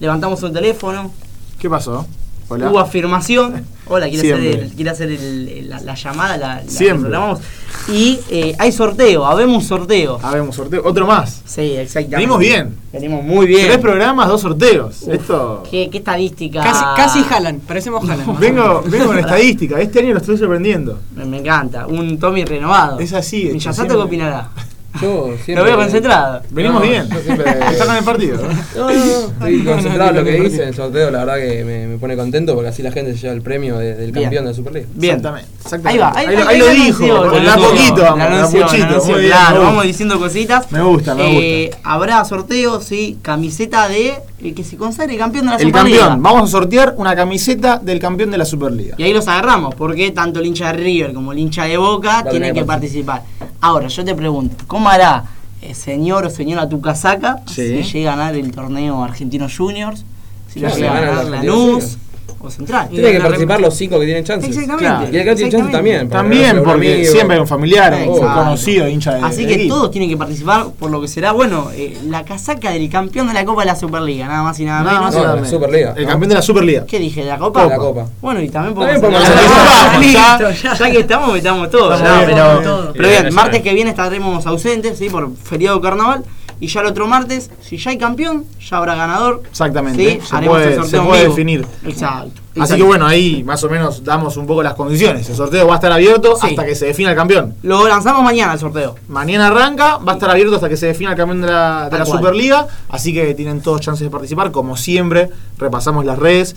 levantamos un teléfono, ¿Qué pasó? Hola. hubo afirmación Hola, quiere hacer, el- quiere hacer el- la, la llamada, la, la Siempre. programamos. Y eh, hay sorteo, habemos sorteo. Habemos sorteo. Otro más. Sí, exactamente. Venimos bien. Venimos muy bien. Tres programas, dos sorteos. Esto. ¿Qué, qué estadística? Casi, casi jalan, parecemos jalan. Vengo, vengo con estadística. Este año lo estoy sorprendiendo. Me, me encanta, un Tommy renovado. Es así. siempre. ¿qué opinará? Yo siempre. Lo veo concentrado. Venimos No, bien. siempre- Están en el partido. ¿no? No, no, estoy concentrado en lo que dice el sorteo, la verdad que me, me pone contento porque así la gente se lleva el premio de- del Bien. campeón de la Superliga. Bien. Exactamente. exactamente. Ahí va, ahí, Ahí, lo- ahí ahí lo dijo. Con la poquito, vamos, la anunció, la poquito. anunció, Muy bien, claro, vamos gusta. diciendo cositas. Me gusta, me Eh, habrá sorteo, sí, camiseta de el que se consagre campeón de la El Superliga. campeón. Vamos a sortear una camiseta del campeón de la Superliga. Y ahí los agarramos, porque tanto el hincha de River como el hincha de Boca tienen que participar. Ahora, yo te pregunto, ¿cómo hará eh, señor o señora Tucasaca Sí. si llega a ganar el torneo Argentino Juniors? Si lo se llega a ganar Lanús Juniors. O Central. Tienen que participar los cinco que tienen chances. Exactamente. Claro. Y el que no tiene chance también. También, porque amigo. siempre hay un familiar, un conocido, hincha de Así que todos tienen que participar por lo que será, bueno, eh, la casaca del campeón de la Copa de la Superliga, nada más y nada, menos. más No, la menos. Superliga, El ¿no? campeón de la Superliga. ¿Qué dije? ¿De la Copa? La Copa. Bueno, y también Vamos, ya, ya que estamos, metamos todo. Estamos ya, bien, pero, bien. pero Bien, bien, ya martes que viene estaremos ausentes, ¿sí? Por feriado carnaval. Y ya el otro martes, si ya hay campeón, ya habrá ganador. Exactamente. Sí, Se haremos puede- el sorteo se puede definir. Exacto. Así exacto. que bueno, ahí más o menos damos un poco las condiciones. El sorteo va a estar abierto Sí. hasta que se defina el campeón. Lo lanzamos mañana el sorteo. Mañana arranca, va a estar abierto hasta que se defina el campeón de la, de la. Superliga. Así que tienen todos chances de participar. Como siempre, repasamos las redes.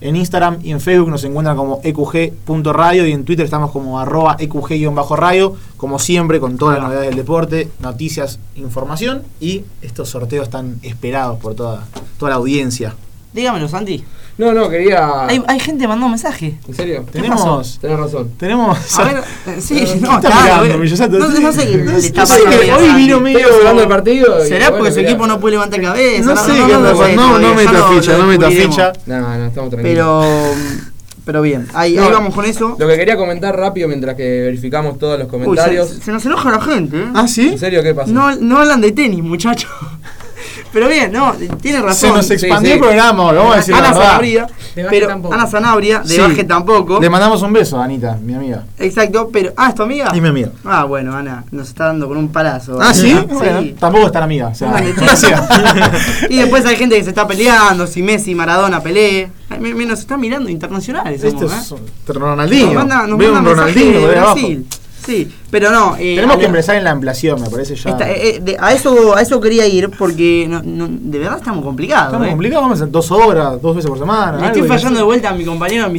En Instagram y en Facebook nos encuentran como eqg.radio y en Twitter estamos como arroba eqg-radio. Como siempre, con todas las novedades del deporte, noticias, información y estos sorteos tan esperados por toda, toda la audiencia. Dígamelo, Santi. No, no, quería. Hay, hay gente mandando mensaje. ¿En serio? Tenemos. Tenés razón. Tenemos. A ver, eh, sí, ¿Qué no, está claro. mirando, eh. No, sé- no sé qué le está No sé, pasando. hoy Santi. vino medio. Estoy observando el partido. ¿Será bueno, porque su equipo no puede levantar cabeza? No sé qué anda pasando. No, no meta ficha, no meta ficha. No, no, estamos tranquilos. Pero, pero bien, ahí, No, ahí vamos con eso. Lo que quería comentar rápido mientras que verificamos todos los Uy, comentarios. se, se nos enoja la gente. ¿eh? ¿Ah, sí? ¿En serio qué pasa? No, no hablan de tenis, muchachos. Pero bien, no, tiene Se razón. nos expandió sí. el programa, vamos a decir Ana. Sanabria, De pero tampoco. Ana Sanabria, de Sí. básquet tampoco. Le mandamos un beso a Anita, mi amiga. Exacto, pero. Ah, ¿es tu amiga? Y mi amiga. Ah, bueno, Ana, nos está dando con un palazo. Ah, ¿sí? Sí. Bueno, tampoco es tan amiga. O sea, y después hay gente que se está peleando, si Messi y Maradona pelee. Ay, me, me- nos están mirando internacionales. Esto es ¿eh? Ronaldinho. Nos manda, nos Veo manda un Ronaldinho de abajo. Brasil. Sí, pero no. eh, Tenemos a que empezar en la ampliación, me parece ya. esta- eh, eh, de- a, eso, a eso quería ir porque no- no- de verdad estamos complicados. Estamos eh. complicados, vamos a hacer dos horas, dos veces por semana. Le algo estoy fallando de vuelta a mi compañero. Algo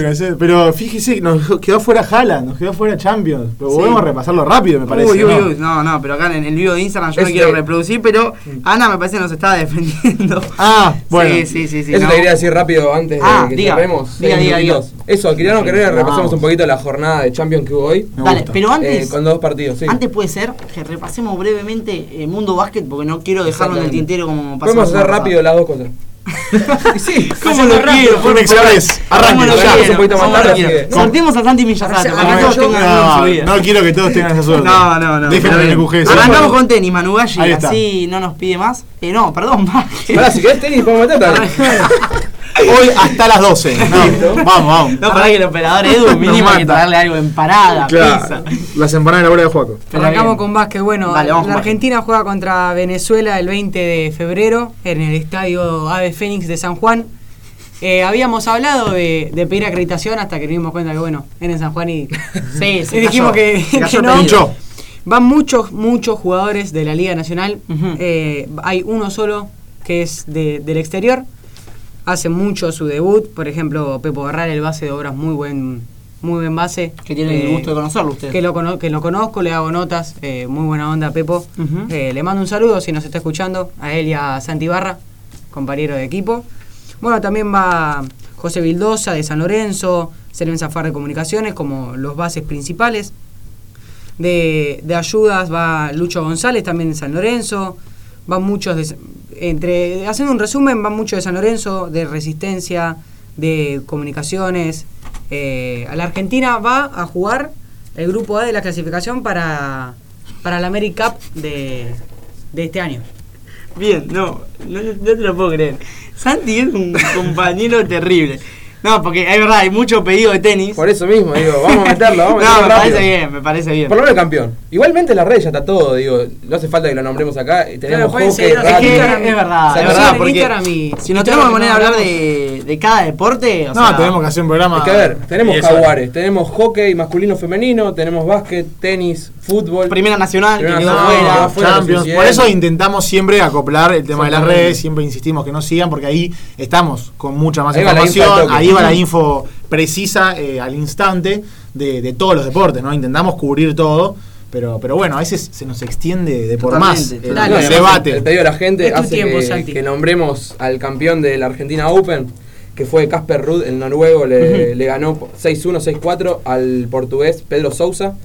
que hacer. Pero fíjese, nos quedó fuera Haaland, nos quedó fuera Champions. Pero Sí. volvemos a repasarlo rápido, me parece. Uy, uy, ¿no? uy, no, no, pero acá en el video de Instagram yo no Ese- quiero reproducir, pero Ana me parece que nos está defendiendo. Ah, bueno. Sí, sí, sí. sí Eso no. te quería decir rápido antes de Ah, que diga, diga. Eso, quería no querer repasamos un poquito la jornada de Champions que hubo hoy. Me Dale, pero antes, Eh, con dos partidos, sí. antes puede ser que repasemos brevemente el mundo básquet porque no quiero dejarlo en el tintero como pasó Podemos hacer rápido las dos cosas. Sí, ¿Cómo lo quiero? Fue un express. ¿Cómo Arranque lo ya. quiero? un poquito más ¿Cómo lo tarde, quiero? que- a Santi Millasato para que todos tengan su No, vida. no quiero que todos tengan esa suerte. No, no, no. El bien. QG. Arrancamos con tenis, Manugalli, Ahí está. así no nos pide más. Eh, no, perdón. Ahora, si querés tenis, podemos meter. Hoy hasta las 12. No, vamos, vamos. No, para que el operador Edu mínimo hay que traerle algo en parada, pizza. Las empanadas de la bola de Juaco. Pero Arrancamos con básquet. Bueno, la Argentina juega contra Venezuela el 20 de febrero en el estadio Ave Fénix de San Juan. Eh, habíamos hablado de, de pedir acreditación hasta que nos dimos cuenta que, bueno, era en San Juan y, Sí, se y dijimos que, Se cayó que no. Mucho. Van muchos, muchos jugadores de la Liga Nacional. Eh, hay uno solo que es de- del exterior. Hace mucho su debut. Por ejemplo, Pepo Barral, el base de obras, muy buen, muy buen base. Que tiene el Eh, gusto de conocerlo usted. que lo, cono- que lo conozco, le hago notas, eh, muy buena onda Pepo. Eh, le mando un saludo si nos está escuchando, a él y a Santi Barra, compañero de equipo. Bueno, también va José Vildosa de San Lorenzo, Selven Zafar de Comunicaciones como los bases principales. De, de ayudas va Lucho González también de San Lorenzo. Van muchos de, entre haciendo un resumen, van muchos de San Lorenzo, de Resistencia, de Comunicaciones. Eh, a la Argentina va a jugar el grupo A de la clasificación para, para la America Cup de, de este año. Bien, no, no, no te lo puedo creer. Santi es un compañero terrible. No, porque es verdad, hay mucho pedido de tenis. Por eso mismo, digo, vamos a meterlo, vamos a No, meterlo me rápido. parece bien, me parece bien. Por lo menos el campeón. Igualmente la red ya está todo, digo, no hace falta que lo nombremos acá. Tenemos Claro, hockey. Es que es verdad, O sea, es verdad, siguen en porque Instagram y- si nos tenemos que poner a hablar hablamos. De, de cada deporte, o No, sea, tenemos que hacer un programa. Es que a ver, tenemos Eso. jaguares, tenemos hockey masculino femenino, tenemos básquet, tenis, fútbol. Primera Nacional, Primera que quedó Nacional, fuera. quedó fuera. Champions. Por eso intentamos siempre acoplar el tema de las redes, siempre insistimos que nos sigan porque ahí estamos con mucha más Ahí información, ahí va la info precisa eh, al instante de, de todos los deportes, ¿no? Intentamos cubrir todo, pero, pero bueno, a veces se nos extiende de por Totalmente, más el. No, debate. El pedido de la gente hace tiempo, que nombremos al campeón de la Argentina Open, que fue Casper Ruud, el noruego, le, le ganó 6-1, 6-4 al portugués Pedro Sousa.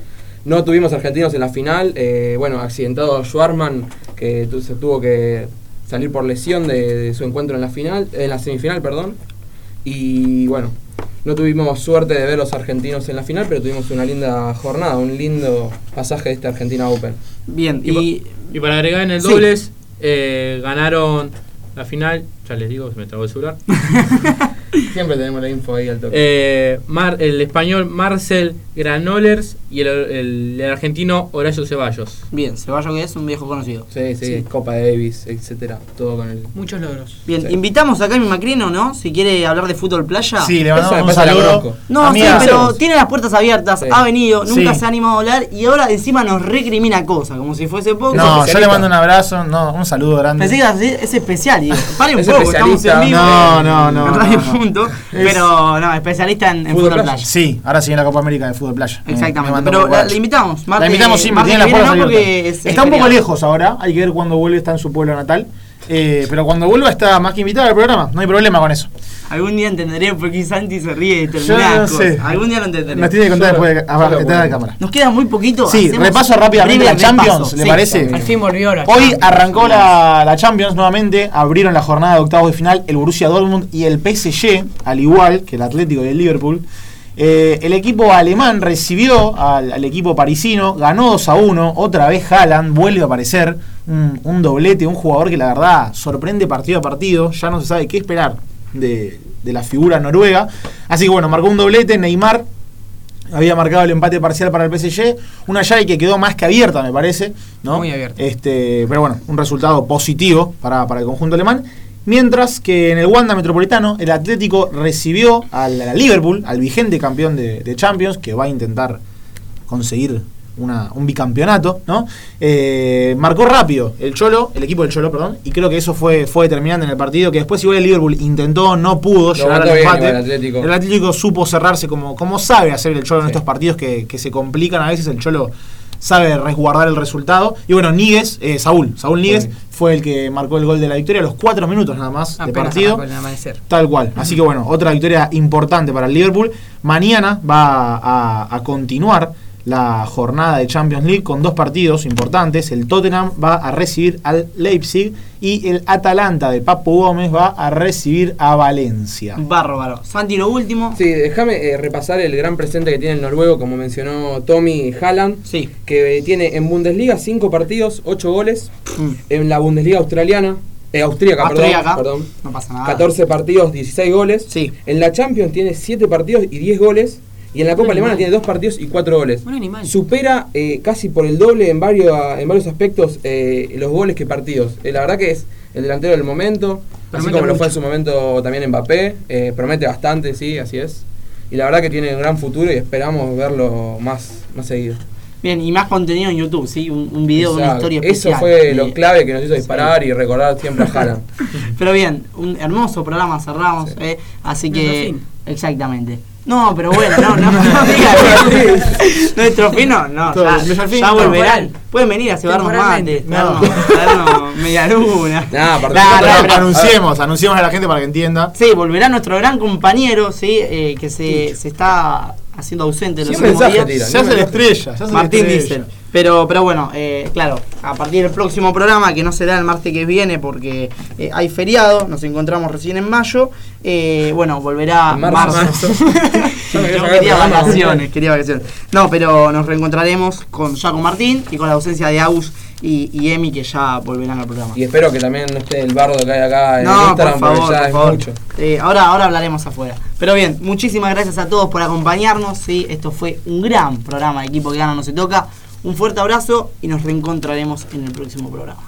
No tuvimos argentinos en la final. eh, bueno, accidentado Schwarman, que tu- se tuvo que salir por lesión de, de su encuentro en la final, en la semifinal, perdón. Y bueno, no tuvimos suerte de ver los argentinos en la final, pero tuvimos una linda jornada, un lindo pasaje de esta Argentina Open. Bien, Y, y, pa- y para agregar en el Sí. dobles, eh, ganaron la final, ya les digo, me trabó el celular. Siempre tenemos la info ahí al toque. Eh, Mar- el español Marcel Granolers y el, el- el argentino Horacio Ceballos. bien, Ceballos que es un viejo conocido. Sí, sí, Copa Davis, etcétera, todo con el. Muchos logros. Bien, Sí. invitamos a Cami Macrino, ¿no? Si quiere hablar de fútbol playa. Sí, le mandamos un saludo. No, Amiga, sí, pero hacemos. tiene las puertas abiertas, Sí. ha venido, nunca Sí. se ha animado a hablar y ahora encima nos recrimina cosas, como si fuese poco. No, yo le mando un abrazo, no, un saludo grande. Pensé que es especial, y pare un Es poco, estamos en vivo. No, no, no, En Radio no, no. Punto, pero no, especialista en, en Fútbol fútbol playa. playa. Sí, ahora sí en la Copa América de Fútbol Playa. Me- me Exactamente, pero la, la invitamos. La martes- invitamos no, porque abiertas. es- Está es un poco lejos ahora, hay que ver cuando vuelve, está en su pueblo natal. Eh, pero cuando vuelva está más que invitada al programa, no hay problema con eso. Algún día entenderé por qué Santi se ríe de determinadas no sé. cosas. Algún día lo entenderé. Nos tiene que contar Yo- después de, abajo, detrás de la cámara. Nos queda muy poquito. Sí, hacemos repaso rápidamente breve la Champions, repaso, ¿le sí. parece? Al fin volvió la Hoy Champions. arrancó la, la Champions nuevamente, abrieron la jornada de octavos de final el Borussia Dortmund y el PSG, al igual que el Atlético y el Liverpool. Eh, el equipo alemán recibió al, al equipo parisino, ganó 2 a 1, otra vez Haaland vuelve a aparecer, un, un doblete, un jugador que la verdad sorprende partido a partido, ya no se sabe qué esperar de, de la figura noruega. Así que bueno, marcó un doblete, Neymar había marcado el empate parcial para el PSG, una llave que quedó más que abierta, me parece, ¿no? Muy abierta. Este, pero bueno, un resultado positivo para, para el conjunto alemán. Mientras que en el Wanda Metropolitano, el Atlético recibió al, al Liverpool, al vigente campeón de, de Champions, que va a intentar conseguir una- un bicampeonato, ¿no? Eh, marcó rápido el Cholo, el equipo del Cholo, perdón, y creo que eso fue, fue determinante en el partido, que después igual el Liverpool intentó, no pudo llegar al empate. el Atlético. El Atlético supo cerrarse como, como sabe hacer el Cholo en estos partidos que, que se complican a veces, el Cholo sabe resguardar el resultado. Y bueno, Níguez, eh, Saúl, Saúl Níguez Sí. fue el que marcó el gol de la victoria a los cuatro minutos nada más de partido. arrancó el amanecer. Tal cual. Así que bueno, otra victoria importante para el Liverpool. Mañana va a, a continuar la jornada de Champions League con dos partidos importantes. El Tottenham va a recibir al Leipzig y el Atalanta de Papu Gómez va a recibir a Valencia. Bárbaro. Santi, lo último. Sí, déjame eh, repasar el gran presente que tiene el noruego, como mencionó Tommy Haaland, Sí. que eh, tiene en Bundesliga 5 partidos, 8 goles, Mm. en la Bundesliga australiana, eh, austríaca, Austríaca. perdón, perdón, No pasa nada. 14 partidos, 16 goles. Sí. En la Champions tiene 7 partidos y 10 goles. Y en la Copa Alemana tiene 2 partidos y 4 goles. Un animal. Supera eh, casi por el doble en varios, en varios aspectos eh, los goles que partidos. Eh, la verdad que es el delantero del momento. así como lo fue en su momento también Mbappé. promete bastante, sí, así es. Y la verdad que tiene un gran futuro y esperamos verlo más, más seguido. Bien, y más contenido en YouTube, ¿sí? Un, un video de una historia Eso especial. fue Eh, lo clave que nos hizo disparar y recordar siempre a Haaland. Pero bien, un hermoso programa cerramos, Sí. así que... Exactamente. No, pero bueno, no, no, no Nuestro fin no, no, ya, ya volverán. Pueden venir a cebarnos mates, traernos, traernos media luna. Nah, pero- anunciemos, anunciemos a la gente para que entienda. Sí, volverá nuestro gran compañero, sí, eh, que se, se está haciendo ausente los Siempre últimos días. tira, Se hace la estrella, se hace la Martín. Diesel. Pero, pero bueno, eh, claro, a partir del próximo programa, que no será el martes que viene porque eh, hay feriado, nos encontramos recién en mayo. eh, bueno, volverá En marzo. me quería vacaciones, quería vacaciones. No, pero nos reencontraremos con, ya con Martín y con la ausencia de Agus y, y Emi que ya volverán al programa. Y espero que también no esté el bardo que hay acá en No, Instagram, por favor, porque ya por es favor. mucho. Eh, ahora, ahora hablaremos afuera. Pero bien, muchísimas gracias a todos por acompañarnos. ¿sí? Esto fue un gran programa de equipo que gana no se toca. Un fuerte abrazo y nos reencontraremos en el próximo programa.